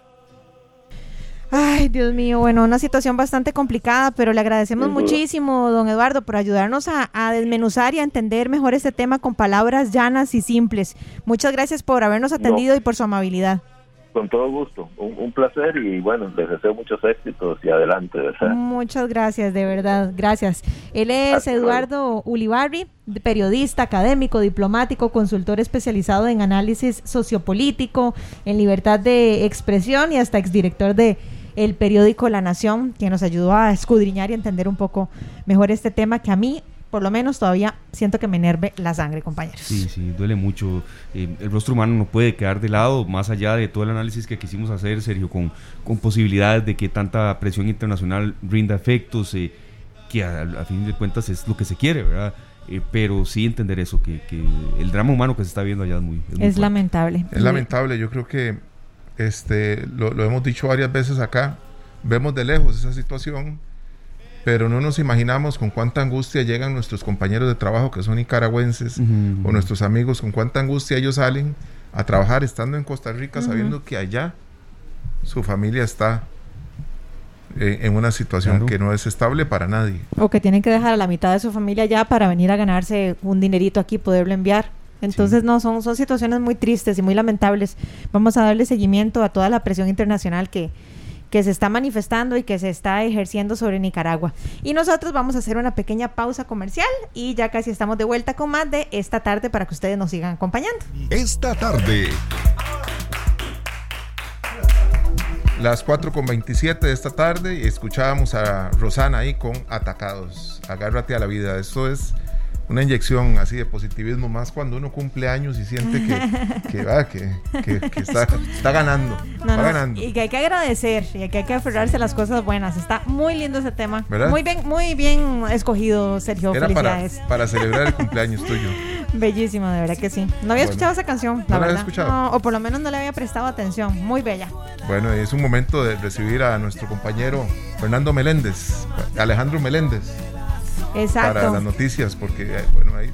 Ay, Dios mío, bueno, una situación bastante complicada, pero le agradecemos muchísimo, don Eduardo, por ayudarnos a, a, desmenuzar y a entender mejor este tema con palabras llanas y simples. Muchas gracias por habernos atendido y por su amabilidad.
Con todo gusto, un, placer y bueno, les deseo muchos éxitos y adelante.
Muchas gracias, de verdad, gracias. Él es Eduardo Ulibarri, periodista, académico, diplomático, consultor especializado en análisis sociopolítico, en libertad de expresión y hasta exdirector de el periódico La Nación, que nos ayudó a escudriñar y entender un poco mejor este tema que a mí por lo menos todavía siento que me enerve la sangre, compañeros.
Sí, sí, duele mucho. Eh, el rostro humano no puede quedar de lado, más allá de todo el análisis que quisimos hacer, Sergio, con, con posibilidades de que tanta presión internacional rinda efectos, eh, que a, fin de cuentas es lo que se quiere, ¿verdad? Eh, pero sí entender eso, que, el drama humano que se está viendo allá es muy...
Es, lamentable.
Es lamentable, yo creo que este, lo, lo hemos dicho varias veces acá, vemos de lejos esa situación pero no nos imaginamos con cuánta angustia llegan nuestros compañeros de trabajo que son nicaragüenses o nuestros amigos, con cuánta angustia ellos salen a trabajar estando en Costa Rica sabiendo que allá su familia está eh, en una situación que no es estable para nadie.
O que tienen que dejar a la mitad de su familia ya para venir a ganarse un dinerito aquí y poderlo enviar. Entonces, no, son, son situaciones muy tristes y muy lamentables. Vamos a darle seguimiento a toda la presión internacional que, que se está manifestando y que se está ejerciendo sobre Nicaragua. Y nosotros vamos a hacer una pequeña pausa comercial y ya casi estamos de vuelta con más de esta tarde para que ustedes nos sigan acompañando.
Esta tarde.
Las 4 con 27 de esta tarde y escuchábamos a Rosana ahí con Atacados. Agárrate a la vida. Esto es una inyección así de positivismo, más cuando uno cumple años y siente que, que, está, ganando. ganando.
Y que hay que agradecer y que hay que aferrarse a las cosas buenas. Está muy lindo ese tema. Muy bien, muy bien escogido, Sergio. Felicidades.
Para, celebrar el cumpleaños tuyo.
Bellísimo, de verdad que sí. No había escuchado esa canción, la ¿No verdad. escuchado? o por lo menos no le había prestado atención. Muy bella.
Bueno, es un momento de recibir a nuestro compañero Fernando Meléndez, Alejandro Meléndez.
Exacto.
Para las noticias, porque eh, bueno, ahí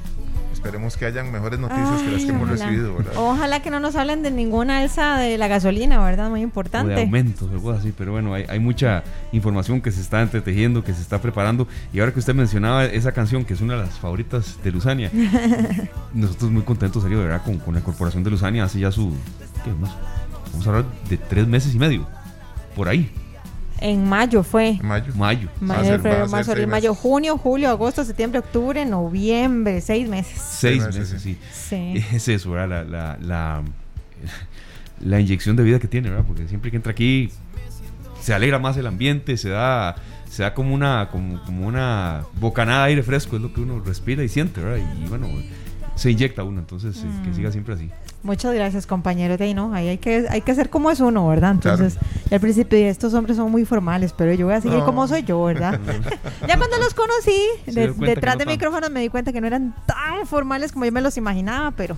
esperemos que hayan mejores noticias que las que hemos recibido, ¿verdad?
Ojalá que no nos hablen de ninguna alza de la gasolina, ¿verdad? Muy importante.
de aumentos, algo así, pero bueno, hay, hay, mucha información que se está entretejiendo, que se está preparando. Y ahora que usted mencionaba esa canción, que es una de las favoritas de Luzania, nosotros muy contentos, serio, de verdad, con, con, la corporación de Luzania, hace ya su, ¿qué? vamos a hablar de tres meses y medio, por ahí.
En mayo fue.
Mayo.
Mayo.
Mayo, febrero, marzo, mayo, junio, julio, agosto, septiembre, octubre, noviembre, seis meses.
Seis, meses, sí. sí. Es eso, ¿verdad? La, la, la, inyección de vida que tiene, ¿verdad? Porque siempre que entra aquí se alegra más el ambiente, se da, se da como una, como, como una bocanada de aire fresco, es lo que uno respira y siente, ¿verdad? Y, bueno, se inyecta uno, entonces eh, que mm. siga siempre así.
Muchas gracias, compañero. De no, ahí hay que, hay que ser como es uno, ¿verdad? Entonces, al principio estos hombres son muy formales, pero yo voy a seguir como soy yo, ¿verdad? ya cuando los conocí, detrás de micrófonos me di cuenta que no eran tan formales como yo me los imaginaba, pero,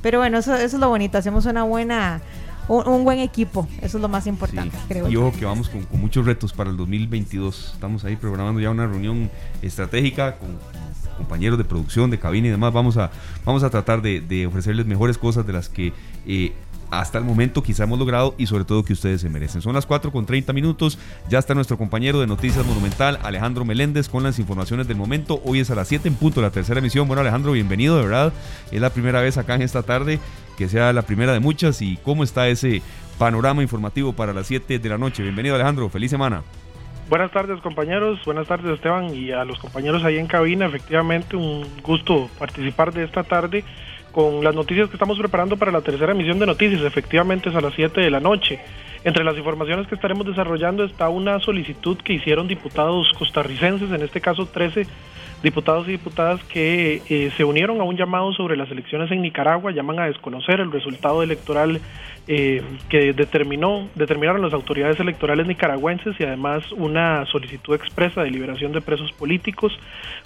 pero bueno, eso, eso es lo bonito. Hacemos una buena, un, buen equipo. Eso es lo más importante, creo.
Y ojo que vamos con, con, muchos retos para el 2022. Estamos ahí programando ya una reunión estratégica con compañeros de producción, de cabina y demás, vamos a, vamos a tratar de, ofrecerles mejores cosas de las que eh, hasta el momento quizá hemos logrado y sobre todo que ustedes se merecen. Son las 4 con 30 minutos, ya está nuestro compañero de Noticias Monumental, Alejandro Meléndez, con las informaciones del momento. Hoy es a las 7 en punto la tercera emisión. Bueno Alejandro, bienvenido, de verdad. Es la primera vez acá en esta tarde, que sea la primera de muchas y cómo está ese panorama informativo para las 7 de la noche. Bienvenido Alejandro, feliz semana.
Buenas tardes compañeros, buenas tardes Esteban y a los compañeros ahí en cabina. Efectivamente, un gusto participar de esta tarde con las noticias que estamos preparando para la tercera emisión de noticias. Efectivamente es a las 7 de la noche. Entre las informaciones que estaremos desarrollando está una solicitud que hicieron diputados costarricenses, en este caso 13 diputados y diputadas que eh, se unieron a un llamado sobre las elecciones en Nicaragua, llaman a desconocer el resultado electoral eh, que determinó, determinaron las autoridades electorales nicaragüenses y además una solicitud expresa de liberación de presos políticos,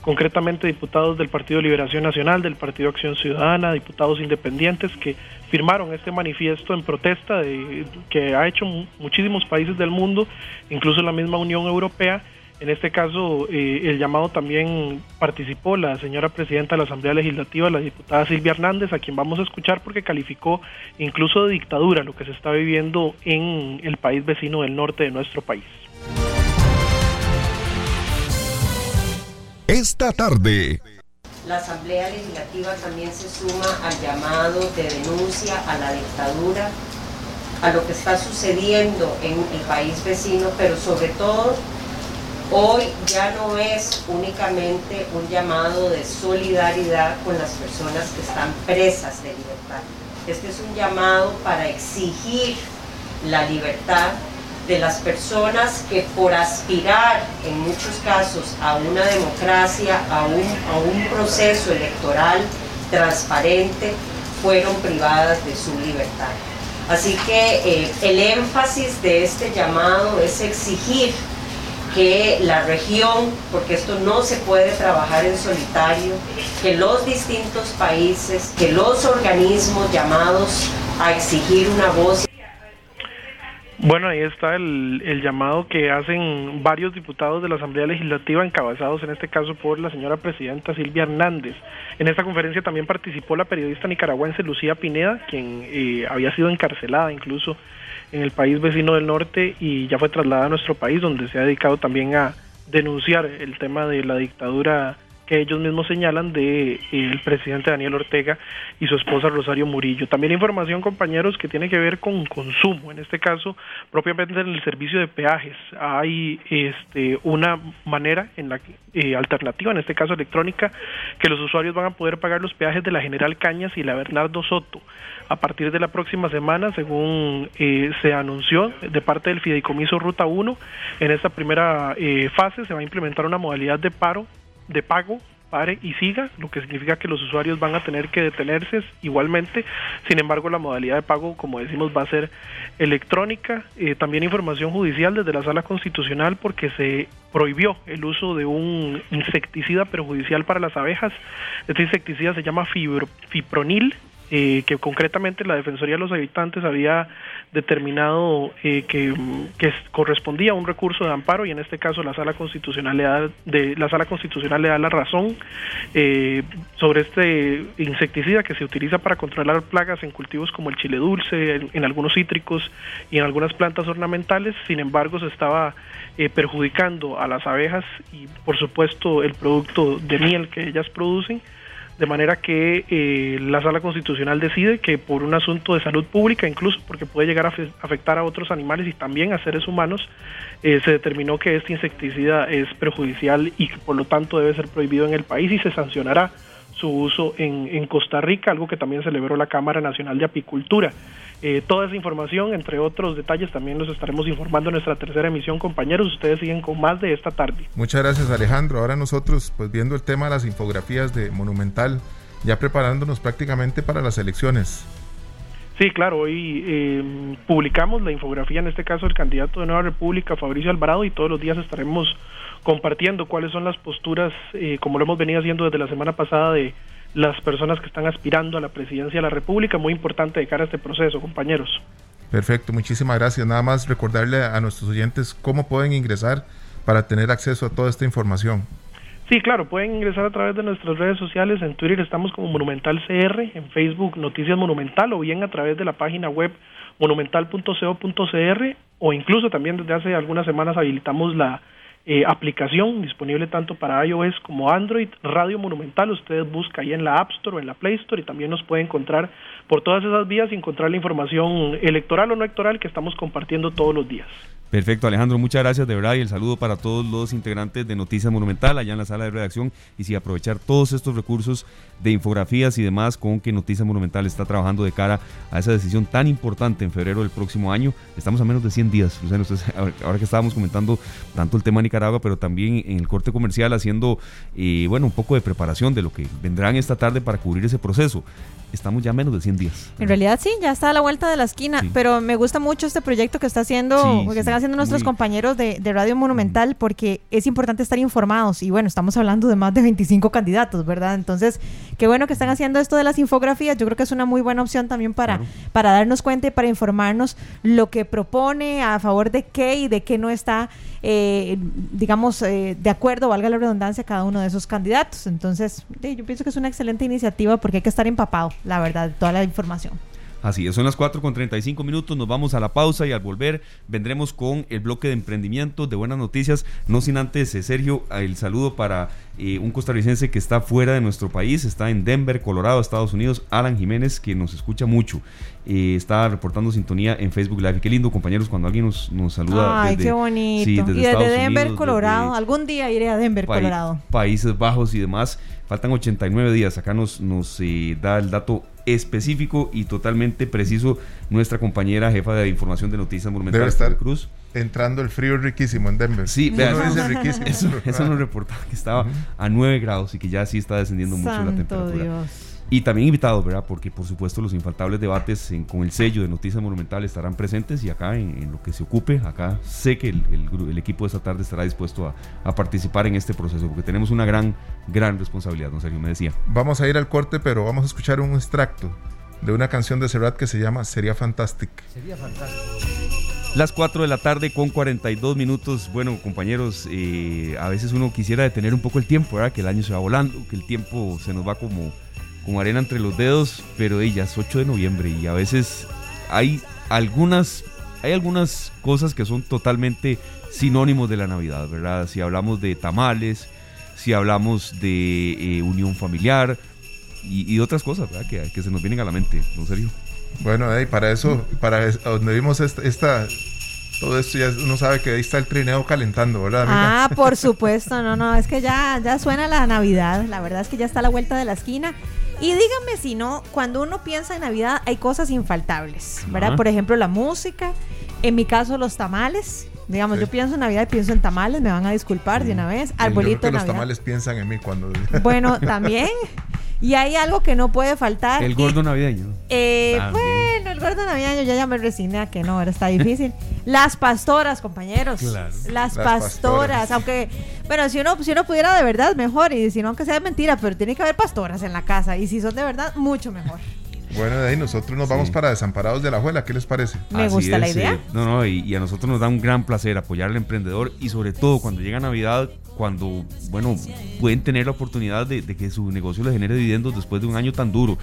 concretamente diputados del Partido Liberación Nacional, del Partido Acción Ciudadana, diputados independientes que firmaron este manifiesto en protesta de, que ha hecho muchísimos países del mundo, incluso la misma Unión Europea, en este caso, eh, el llamado también participó la señora presidenta de la Asamblea Legislativa, la diputada Silvia Hernández, a quien vamos a escuchar porque calificó incluso de dictadura lo que se está viviendo en el país vecino del norte de nuestro país.
Esta tarde.
La Asamblea Legislativa también se suma al llamado de denuncia a la dictadura, a lo que está sucediendo en el país vecino, pero sobre todo Hoy ya no es únicamente un llamado de solidaridad con las personas que están presas de libertad. Este es un llamado para exigir la libertad de las personas que por aspirar en muchos casos a una democracia, a un, proceso electoral transparente, fueron privadas de su libertad. Así que eh, el énfasis de este llamado es exigir que la región, porque esto no se puede trabajar en solitario, que los distintos países, que los organismos llamados a exigir una voz.
Bueno, ahí está el, el, llamado que hacen varios diputados de la Asamblea Legislativa, encabezados en este caso por la señora presidenta Silvia Hernández. En esta conferencia también participó la periodista nicaragüense Lucía Pineda, quien eh, había sido encarcelada incluso en el país vecino del norte y ya fue trasladada a nuestro país, donde se ha dedicado también a denunciar el tema de la dictadura ellos mismos señalan de eh, el presidente Daniel Ortega y su esposa Rosario Murillo. También información, compañeros, que tiene que ver con consumo, en este caso propiamente en el servicio de peajes. Hay este una manera en la eh, alternativa, en este caso electrónica, que los usuarios van a poder pagar los peajes de la General Cañas y la Bernardo Soto a partir de la próxima semana, según eh, se anunció de parte del Fideicomiso Ruta 1. En esta primera fase se va a implementar una modalidad de paro de pago pare y siga, lo que significa que los usuarios van a tener que detenerse igualmente. Sin embargo, la modalidad de pago, como decimos, va a ser electrónica. Eh, también información judicial desde la Sala Constitucional porque se prohibió el uso de un insecticida perjudicial para las abejas. Este insecticida se llama fipronil eh, que concretamente la Defensoría de los Habitantes había determinado eh, que, correspondía a un recurso de amparo y en este caso la Sala Constitucional le da, de, la Sala Constitucional le da la razón eh, sobre este insecticida que se utiliza para controlar plagas en cultivos como el chile dulce, en, algunos cítricos y en algunas plantas ornamentales. Sin embargo, se estaba perjudicando a las abejas y por supuesto el producto de miel que ellas producen de manera que eh, la sala constitucional decide que por un asunto de salud pública, incluso porque puede llegar a afectar a otros animales y también a seres humanos, eh, se determinó que este insecticida es perjudicial y que por lo tanto debe ser prohibido en el país y se sancionará su uso en, en Costa Rica, algo que también celebró la Cámara Nacional de Apicultura. Eh, toda esa información, entre otros detalles, también los estaremos informando en nuestra tercera emisión, compañeros. Ustedes siguen con más de esta tarde.
Muchas gracias, Alejandro. Ahora nosotros, pues viendo el tema de las infografías de Monumental, ya preparándonos prácticamente para las elecciones.
Sí, claro, hoy eh, publicamos la infografía, en este caso el candidato de Nueva República, Fabricio Alvarado, y todos los días estaremos compartiendo cuáles son las posturas, eh, como lo hemos venido haciendo desde la semana pasada, de las personas que están aspirando a la presidencia de la República. Muy importante de cara a este proceso, compañeros.
Perfecto, muchísimas gracias. Nada más recordarle a nuestros oyentes cómo pueden ingresar para tener acceso a toda esta información.
Sí, claro, pueden ingresar a través de nuestras redes sociales. En Twitter estamos como Monumental CR, en Facebook Noticias Monumental o bien a través de la página web monumental.co.cr o incluso también desde hace algunas semanas habilitamos la eh, aplicación disponible tanto para iOS como Android, Radio Monumental, usted busca ahí en la App Store o en la Play Store y también nos puede encontrar por todas esas vías y encontrar la información electoral o no electoral que estamos compartiendo todos los días.
Perfecto, Alejandro, muchas gracias de verdad y el saludo para todos los integrantes de Noticias Monumental allá en la sala de redacción y si aprovechar todos estos recursos de infografías y demás con que Noticias Monumental está trabajando de cara a esa decisión tan importante en febrero del próximo año. Estamos a menos de 100 días, Luciano, ahora que estábamos comentando tanto el tema Nicaragua, pero también en el corte comercial haciendo, eh, bueno, un poco de preparación de lo que vendrán esta tarde para cubrir ese proceso estamos ya menos de 100 días.
En realidad sí, ya está a la vuelta de la esquina, pero me gusta mucho este proyecto que está haciendo, que están haciendo nuestros compañeros de, Radio Monumental, mm. porque es importante estar informados y bueno, estamos hablando de más de 25 candidatos, ¿verdad? Entonces, qué bueno que están haciendo esto de las infografías, yo creo que es una muy buena opción también para, para darnos cuenta y para informarnos lo que propone, a favor de qué y de qué no está eh, digamos, eh, de acuerdo, valga la redundancia, cada uno de esos candidatos. Entonces, yo pienso que es una excelente iniciativa porque hay que estar empapado, la verdad, de toda la información.
Así es, son las 4 con 35 minutos, nos vamos a la pausa y al volver vendremos con el bloque de emprendimiento, de buenas noticias, no sin antes, eh, Sergio, el saludo para eh, un costarricense que está fuera de nuestro país, está en Denver, Colorado, Estados Unidos, Alan Jiménez, que nos escucha mucho, eh, está reportando sintonía en Facebook Live. Qué lindo, compañeros, cuando alguien nos, nos saluda.
Ay, qué bonito. y desde Denver, Colorado, algún día iré a Denver, Colorado.
Países Bajos y demás. Faltan 89 días. Acá nos, nos da el dato específico y totalmente preciso nuestra compañera jefa de información de Noticias Monumentales,
Debe Cruz. Entrando el frío riquísimo en Denver.
Sí, vean, eso, eso, nos reportaba que estaba a 9 grados y que ya sí está descendiendo mucho la temperatura. Y también invitados, ¿verdad? Porque por supuesto los infaltables debates con el sello de Noticias Monumental estarán presentes y acá en, lo que se ocupe, acá sé que el, el, equipo de esta tarde estará dispuesto a, a, participar en este proceso porque tenemos una gran, gran responsabilidad, ¿no? Sergio me decía.
Vamos a ir al corte, pero vamos a escuchar un extracto de una canción de Serrat que se llama Sería Fantastic. Sería
Fantastic. Las 4 de la tarde con 42 minutos. Bueno, compañeros, eh, a veces uno quisiera detener un poco el tiempo, ¿verdad? Que el año se va volando, que el tiempo se nos va como como arena entre los dedos, pero ella es 8 de noviembre y a veces hay algunas, hay algunas cosas que son totalmente sinónimos de la Navidad, ¿verdad? Si hablamos de tamales, si hablamos de eh, unión familiar y, otras cosas, ¿verdad? Que, que, se nos vienen a la mente, ¿no serio?
Bueno, para eso, para donde vimos esta todo esto ya uno sabe que ahí está el trineo calentando, ¿verdad?
Ah, por supuesto, no, no, es que ya, ya suena la Navidad, la verdad es que ya está a la vuelta de la esquina. Y dígame si no, cuando uno piensa en Navidad hay cosas infaltables, ¿verdad? Por ejemplo, la música, en mi caso los tamales, Digamos, yo pienso en Navidad y pienso en tamales, me van a disculpar de una vez. Arbolito
yo los tamales piensan en mí cuando.
Bueno, también. Y hay algo que no puede faltar.
El gordo navideño.
Eh, bueno, el gordo navideño ya ya me resigné a que no, ahora está difícil. Las pastoras, compañeros. Claro. Las, pastoras, Aunque, bueno, si uno, si uno pudiera de verdad, mejor. Y si no, aunque sea de mentira, pero tiene que haber pastoras en la casa. Y si son de verdad, mucho mejor.
Bueno, de ahí nosotros nos vamos para Desamparados de la Juela. ¿Qué les parece?
Me gusta la idea.
no, no, y, a nosotros nos da un gran placer apoyar al emprendedor y sobre todo cuando llega Navidad, cuando, bueno, pueden tener la oportunidad de, que su negocio les genere dividendos después de un año tan duro,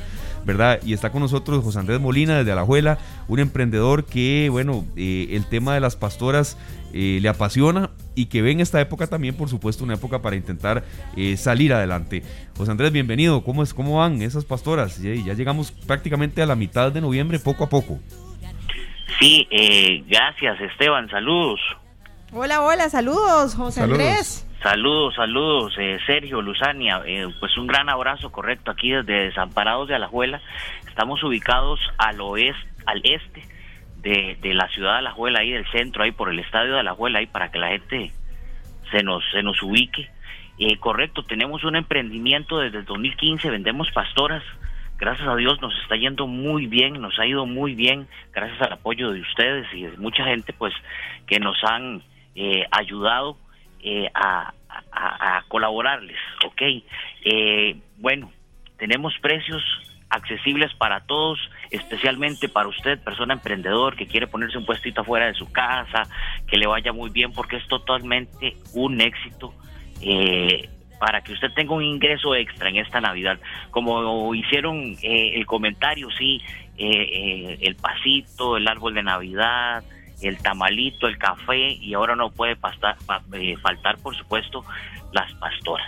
¿verdad? Y está con nosotros José Andrés Molina desde Alajuela, un emprendedor que, bueno, eh, el tema de las pastoras eh, le apasiona y que ve en esta época también, por supuesto, una época para intentar eh, salir adelante. José Andrés, bienvenido. ¿Cómo, es, ¿Cómo van esas pastoras? Ya, ya llegamos prácticamente a la mitad de noviembre, poco a poco.
Sí, gracias Esteban, saludos.
Hola, hola, saludos, José Andrés.
Saludos, saludos, eh, Sergio, Luzania. Eh, pues un gran abrazo, correcto, aquí desde Desamparados de Alajuela. Estamos ubicados al oeste, al este de, la ciudad de Alajuela, ahí del centro, ahí por el estadio de Alajuela, ahí para que la gente se nos, se nos ubique. Eh, correcto, tenemos un emprendimiento desde el 2015, vendemos pastoras. Gracias a Dios nos está yendo muy bien, nos ha ido muy bien, gracias al apoyo de ustedes y de mucha gente, pues, que nos han ayudado eh, a, colaborarles, ¿ok? Eh, bueno, tenemos precios accesibles para todos, especialmente para usted, persona emprendedor que quiere ponerse un puestito afuera de su casa, que le vaya muy bien porque es totalmente un éxito. Eh, para que usted tenga un ingreso extra en esta Navidad. Como hicieron el comentario, sí, el pasito, el árbol de Navidad, el tamalito, el café y ahora no puede eh, faltar, por supuesto, las pastoras.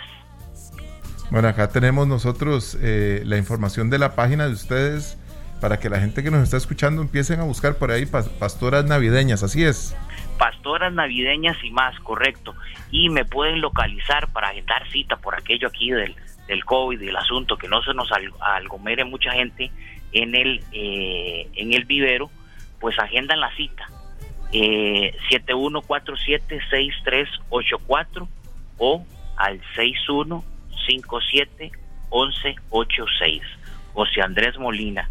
Bueno, acá tenemos nosotros eh, la información de la página de ustedes para que la gente que nos está escuchando empiecen a buscar por ahí pastoras navideñas, así es.
Pastoras navideñas y más, correcto. Y me pueden localizar para agendar cita por aquello aquí del, del COVID y el asunto, que no se nos algomere mucha gente en el, eh, en el vivero, pues agendan la cita eh, 7147-6384 o al 6157-1186. José Andrés Molina.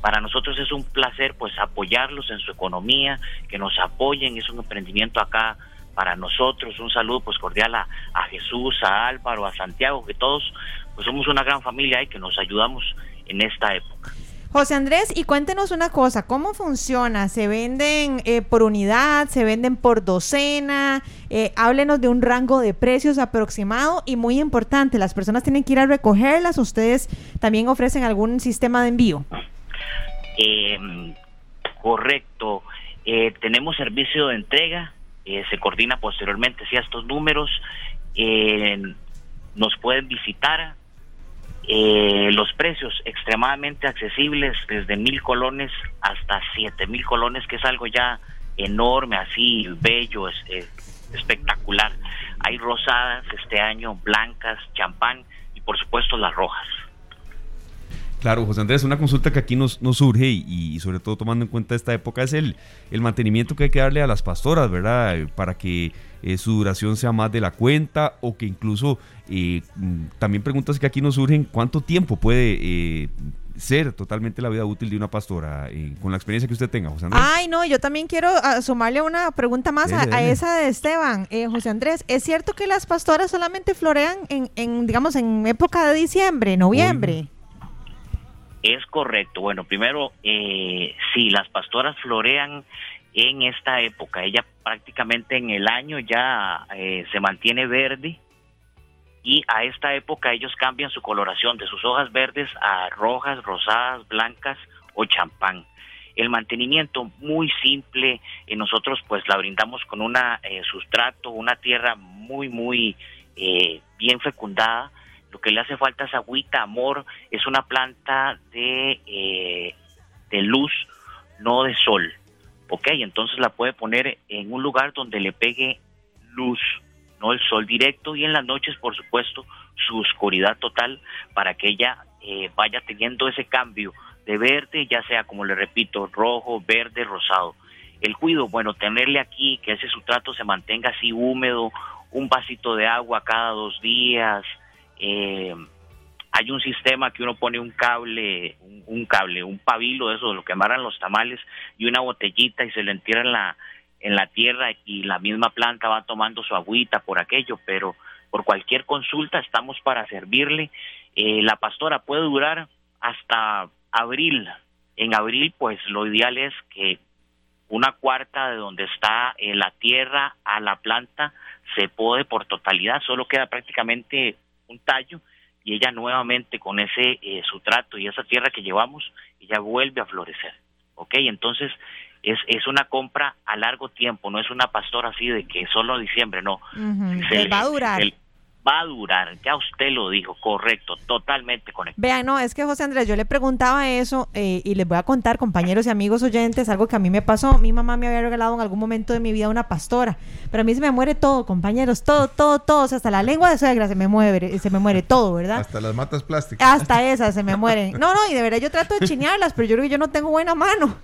Para nosotros es un placer pues apoyarlos en su economía, que nos apoyen, es un emprendimiento acá para nosotros. Un saludo pues cordial a, a Jesús, a Álvaro, a Santiago, que todos pues somos una gran familia y que nos ayudamos en esta época.
José Andrés, y cuéntenos una cosa, ¿cómo funciona? ¿Se venden eh, por unidad? ¿Se venden por docena? Eh, háblenos de un rango de precios aproximado y muy importante, ¿las personas tienen que ir a recogerlas? ¿Ustedes también ofrecen algún sistema de envío?
Em, correcto. Eh, tenemos servicio de entrega, se coordina posteriormente si estos números. nos pueden visitar eh, los precios extremadamente accesibles, desde mil colones hasta siete mil colones, que es algo ya enorme, así bello, es, espectacular. Hay rosadas este año, blancas, champán y por supuesto las rojas.
Claro, José Andrés, una consulta que aquí nos, surge y, sobre todo tomando en cuenta esta época es el, el mantenimiento que hay que darle a las pastoras, ¿verdad? Para que eh, su duración sea más de la cuenta o que incluso eh, mm, también preguntas que aquí nos surgen, ¿cuánto tiempo puede eh, ser totalmente la vida útil de una pastora con la experiencia que usted tenga, José Andrés?
Ay, no, yo también quiero sumarle una pregunta más a, esa de Esteban. José Andrés, ¿es cierto que las pastoras solamente florean en, en digamos, en época de diciembre, noviembre?
Es correcto. Bueno, primero, eh, sí, las pastoras florean en esta época. Ella prácticamente en el año ya eh, se mantiene verde y a esta época ellos cambian su coloración de sus hojas verdes a rojas, rosadas, blancas o champán. El mantenimiento muy simple, y nosotros pues la brindamos con una eh, sustrato, una tierra muy muy eh, bien fecundada lo que le hace falta es agüita, amor, es una planta de, eh, de luz, no de sol, ¿ok? Entonces la puede poner en un lugar donde le pegue luz, no el sol directo, y en las noches, por supuesto, su oscuridad total para que ella eh, vaya teniendo ese cambio de verde, ya sea, como le repito, rojo, verde, rosado. el cuido, bueno, tenerle aquí, que ese sustrato se mantenga así húmedo, un vasito de agua cada dos días. Eh, hay un sistema que uno pone un cable, un, cable, un pabilo de eso, lo que amarran los tamales, y una botellita y se le entierra en la, en la tierra y la misma planta va tomando su agüita por aquello, pero por cualquier consulta estamos para servirle. Eh, la pastora puede durar hasta abril. En abril, pues lo ideal es que una cuarta de donde está eh, la tierra a la planta se pode por totalidad, solo queda prácticamente un tallo y ella nuevamente con ese eh, sustrato y esa tierra que llevamos, ella vuelve a florecer. ¿Ok? Entonces es, es una compra a largo tiempo, no es una pastora así de que solo diciembre, no.
se, va a durar
va a durar, ya usted lo dijo, correcto, totalmente conectado.
Vean, no, es que José Andrés, yo le preguntaba eso eh, y les voy a contar, compañeros y amigos oyentes, algo que a mí me pasó. Mi mamá me había regalado en algún momento de mi vida una pastora, pero a mí se me muere todo, compañeros, todo, todo, todo, hasta la lengua de suegra se me mueve, se me muere todo, ¿verdad?
Hasta las matas plásticas.
Hasta esas se me mueren. No, no, y de verdad yo trato de chinearlas, pero yo creo que yo no tengo buena mano.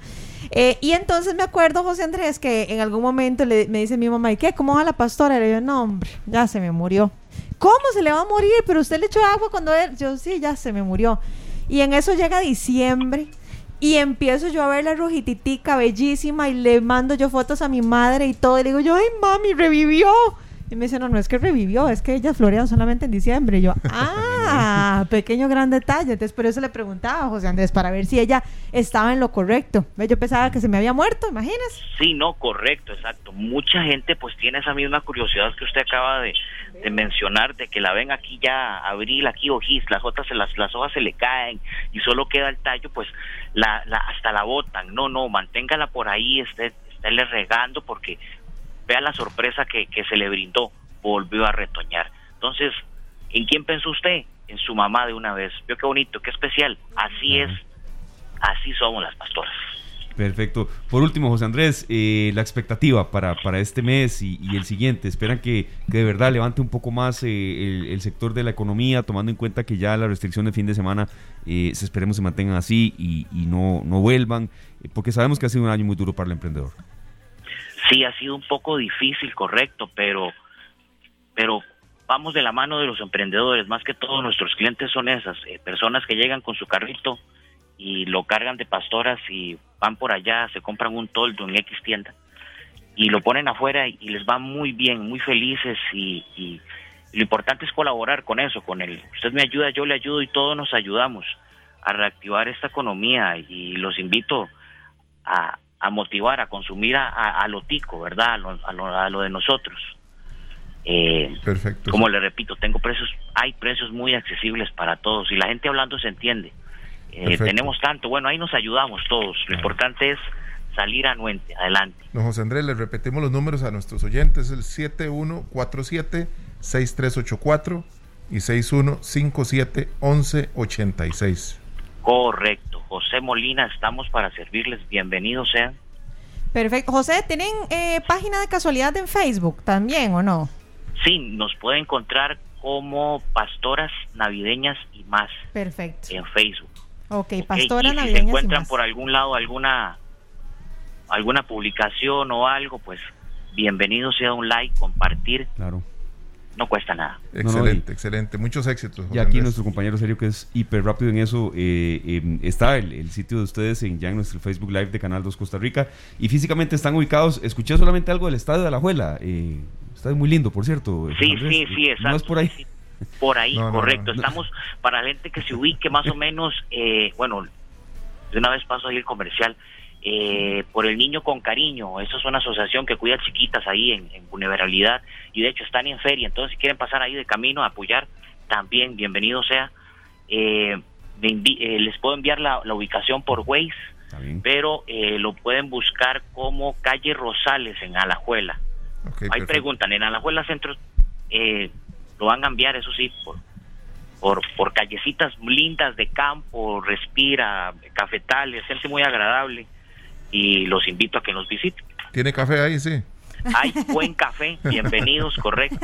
Eh, y entonces me acuerdo, José Andrés, que en algún momento le, me dice mi mamá, ¿y qué? ¿Cómo va la pastora? Y le digo, no, hombre, ya se me murió. ¿Cómo se le va a morir? Pero usted le echó agua cuando él. Yo, sí, ya se me murió. Y en eso llega diciembre. Y empiezo yo a ver la rojititica bellísima y le mando yo fotos a mi madre y todo. Y le digo yo, ay, mami, revivió. Y me dice, no, no es que revivió, es que ellas florean solamente en diciembre. Y yo, ah, pequeño gran detalle. Entonces, por eso le preguntaba a José Andrés, para ver si ella estaba en lo correcto. Yo pensaba que se me había muerto, imaginas.
Sí, no, correcto, exacto. Mucha gente pues tiene esa misma curiosidad que usted acaba de, mencionar, de que la ven aquí ya abril, aquí ojis, las hojas, se las, las hojas se le caen y solo queda el tallo, pues la, la, hasta la botan. No, no, manténgala por ahí, esté, estéle regando porque vea la sorpresa que, se le brindó, volvió a retoñar. Entonces, ¿en quién pensó usted? En su mamá de una vez. Vio qué bonito, qué especial. Así es, así somos las pastoras.
Perfecto. Por último, José Andrés, eh, la expectativa para, para este mes y, el siguiente. ¿Esperan que, de verdad levante un poco más eh, el, sector de la economía, tomando en cuenta que ya la restricción de fin de semana eh, esperemos se mantengan así y, y no, no vuelvan? porque sabemos que ha sido un año muy duro para el emprendedor.
Sí, ha sido un poco difícil, correcto, pero, pero vamos de la mano de los emprendedores. Más que todos nuestros clientes son esas, eh, personas que llegan con su carrito y lo cargan de pastoras y van por allá, se compran un toldo en X tienda y lo ponen afuera y, les va muy bien, muy felices y, y, lo importante es colaborar con eso, con él. Usted me ayuda, yo le ayudo y todos nos ayudamos a reactivar esta economía y los invito a, a motivar, a consumir a, a, lo tico, ¿verdad? A lo, a lo, de nosotros. Eh,
Perfecto.
Como le repito, tengo precios, hay precios muy accesibles para todos y la gente hablando se entiende. Eh, tenemos tanto, bueno, ahí nos ayudamos todos. Lo importante es salir anuente, adelante.
No, José Andrés, le repetimos los números a nuestros oyentes, el 7147-6384 y 6157-1186.
Correcto. José Molina, estamos para servirles. Bienvenidos sean.
Perfecto. José, ¿tienen eh, página de casualidad en Facebook también o no?
Sí, nos puede encontrar como Pastoras Navideñas y más.
Perfecto.
En Facebook.
Ok, Pastoras Navideñas. Si se
encuentran por algún lado alguna alguna publicación o algo, pues bienvenido sea un like, compartir.
Claro
no cuesta nada.
Excelente, excelente. Muchos éxitos.
y aquí nuestro compañero serio que es hiper rápido en eso, eh, em, está el, sitio de ustedes en, ya en nuestro Facebook Live de Canal 2 Costa Rica y físicamente están ubicados. Escuché solamente algo del estadio de la Juela. Eh, está muy lindo, por cierto.
Sí, sí, sí, exacto.
No es por ahí.
Por ahí, correcto. Estamos para la gente que se ubique más o menos, eh, bueno, de una vez paso ahí el comercial eh, por el niño con cariño. Eso es una asociación que cuida chiquitas ahí en, vulnerabilidad y de hecho están en feria. Entonces, si quieren pasar ahí de camino a apoyar, también bienvenido sea. Eh, eh, les puedo enviar la, ubicación por Waze, pero lo pueden buscar como calle Rosales en Alajuela. ahí preguntan, en Alajuela Centro lo van a enviar, eso sí, por, por, por callecitas lindas de campo, respira, cafetales, gente muy agradable y los invito a que nos visiten.
¿Tiene café ahí, sí?
Hay buen café, bienvenidos, correcto.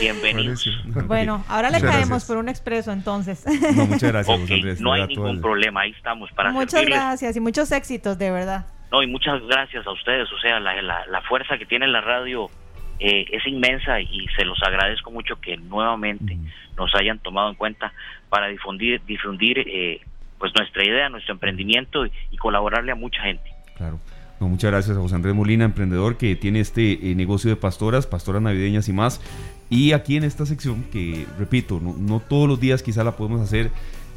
Bienvenidos.
Bueno, ahora le caemos por un expreso entonces.
No, muchas gracias.
no hay ningún problema, ahí estamos para
Muchas gracias y muchos éxitos, de verdad.
No, y muchas gracias a ustedes, o sea, la, la, fuerza que tiene la radio eh, es inmensa y se los agradezco mucho que nuevamente nos hayan tomado en cuenta para difundir, difundir eh, pues nuestra idea, nuestro emprendimiento y, colaborarle a mucha gente.
Claro. muchas gracias a José Andrés Molina, emprendedor que tiene este eh, negocio de pastoras, pastoras navideñas y más. Y aquí en esta sección, que repito, no, no todos los días quizá la podemos hacer,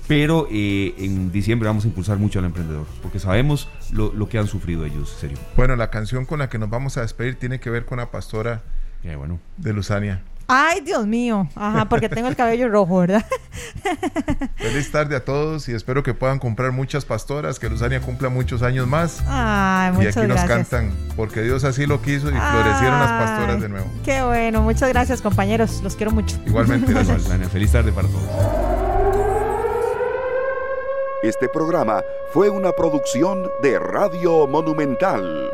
pero eh, en diciembre vamos a impulsar mucho al emprendedor, porque sabemos lo, lo, que han sufrido ellos, serio.
Bueno, la canción con la que nos vamos a despedir tiene que ver con la pastora
bueno.
de Luzania.
Ay, Dios mío. Ajá, porque tengo el cabello rojo, ¿verdad?
Feliz tarde a todos y espero que puedan comprar muchas pastoras, que Luzania cumpla muchos años más.
Ay, muchas
Y aquí
nos
cantan, porque Dios así lo quiso y florecieron las pastoras de nuevo.
Qué bueno, muchas gracias compañeros, los quiero mucho.
Igualmente, gracias.
Feliz tarde para todos.
Este programa fue una producción de Radio Monumental.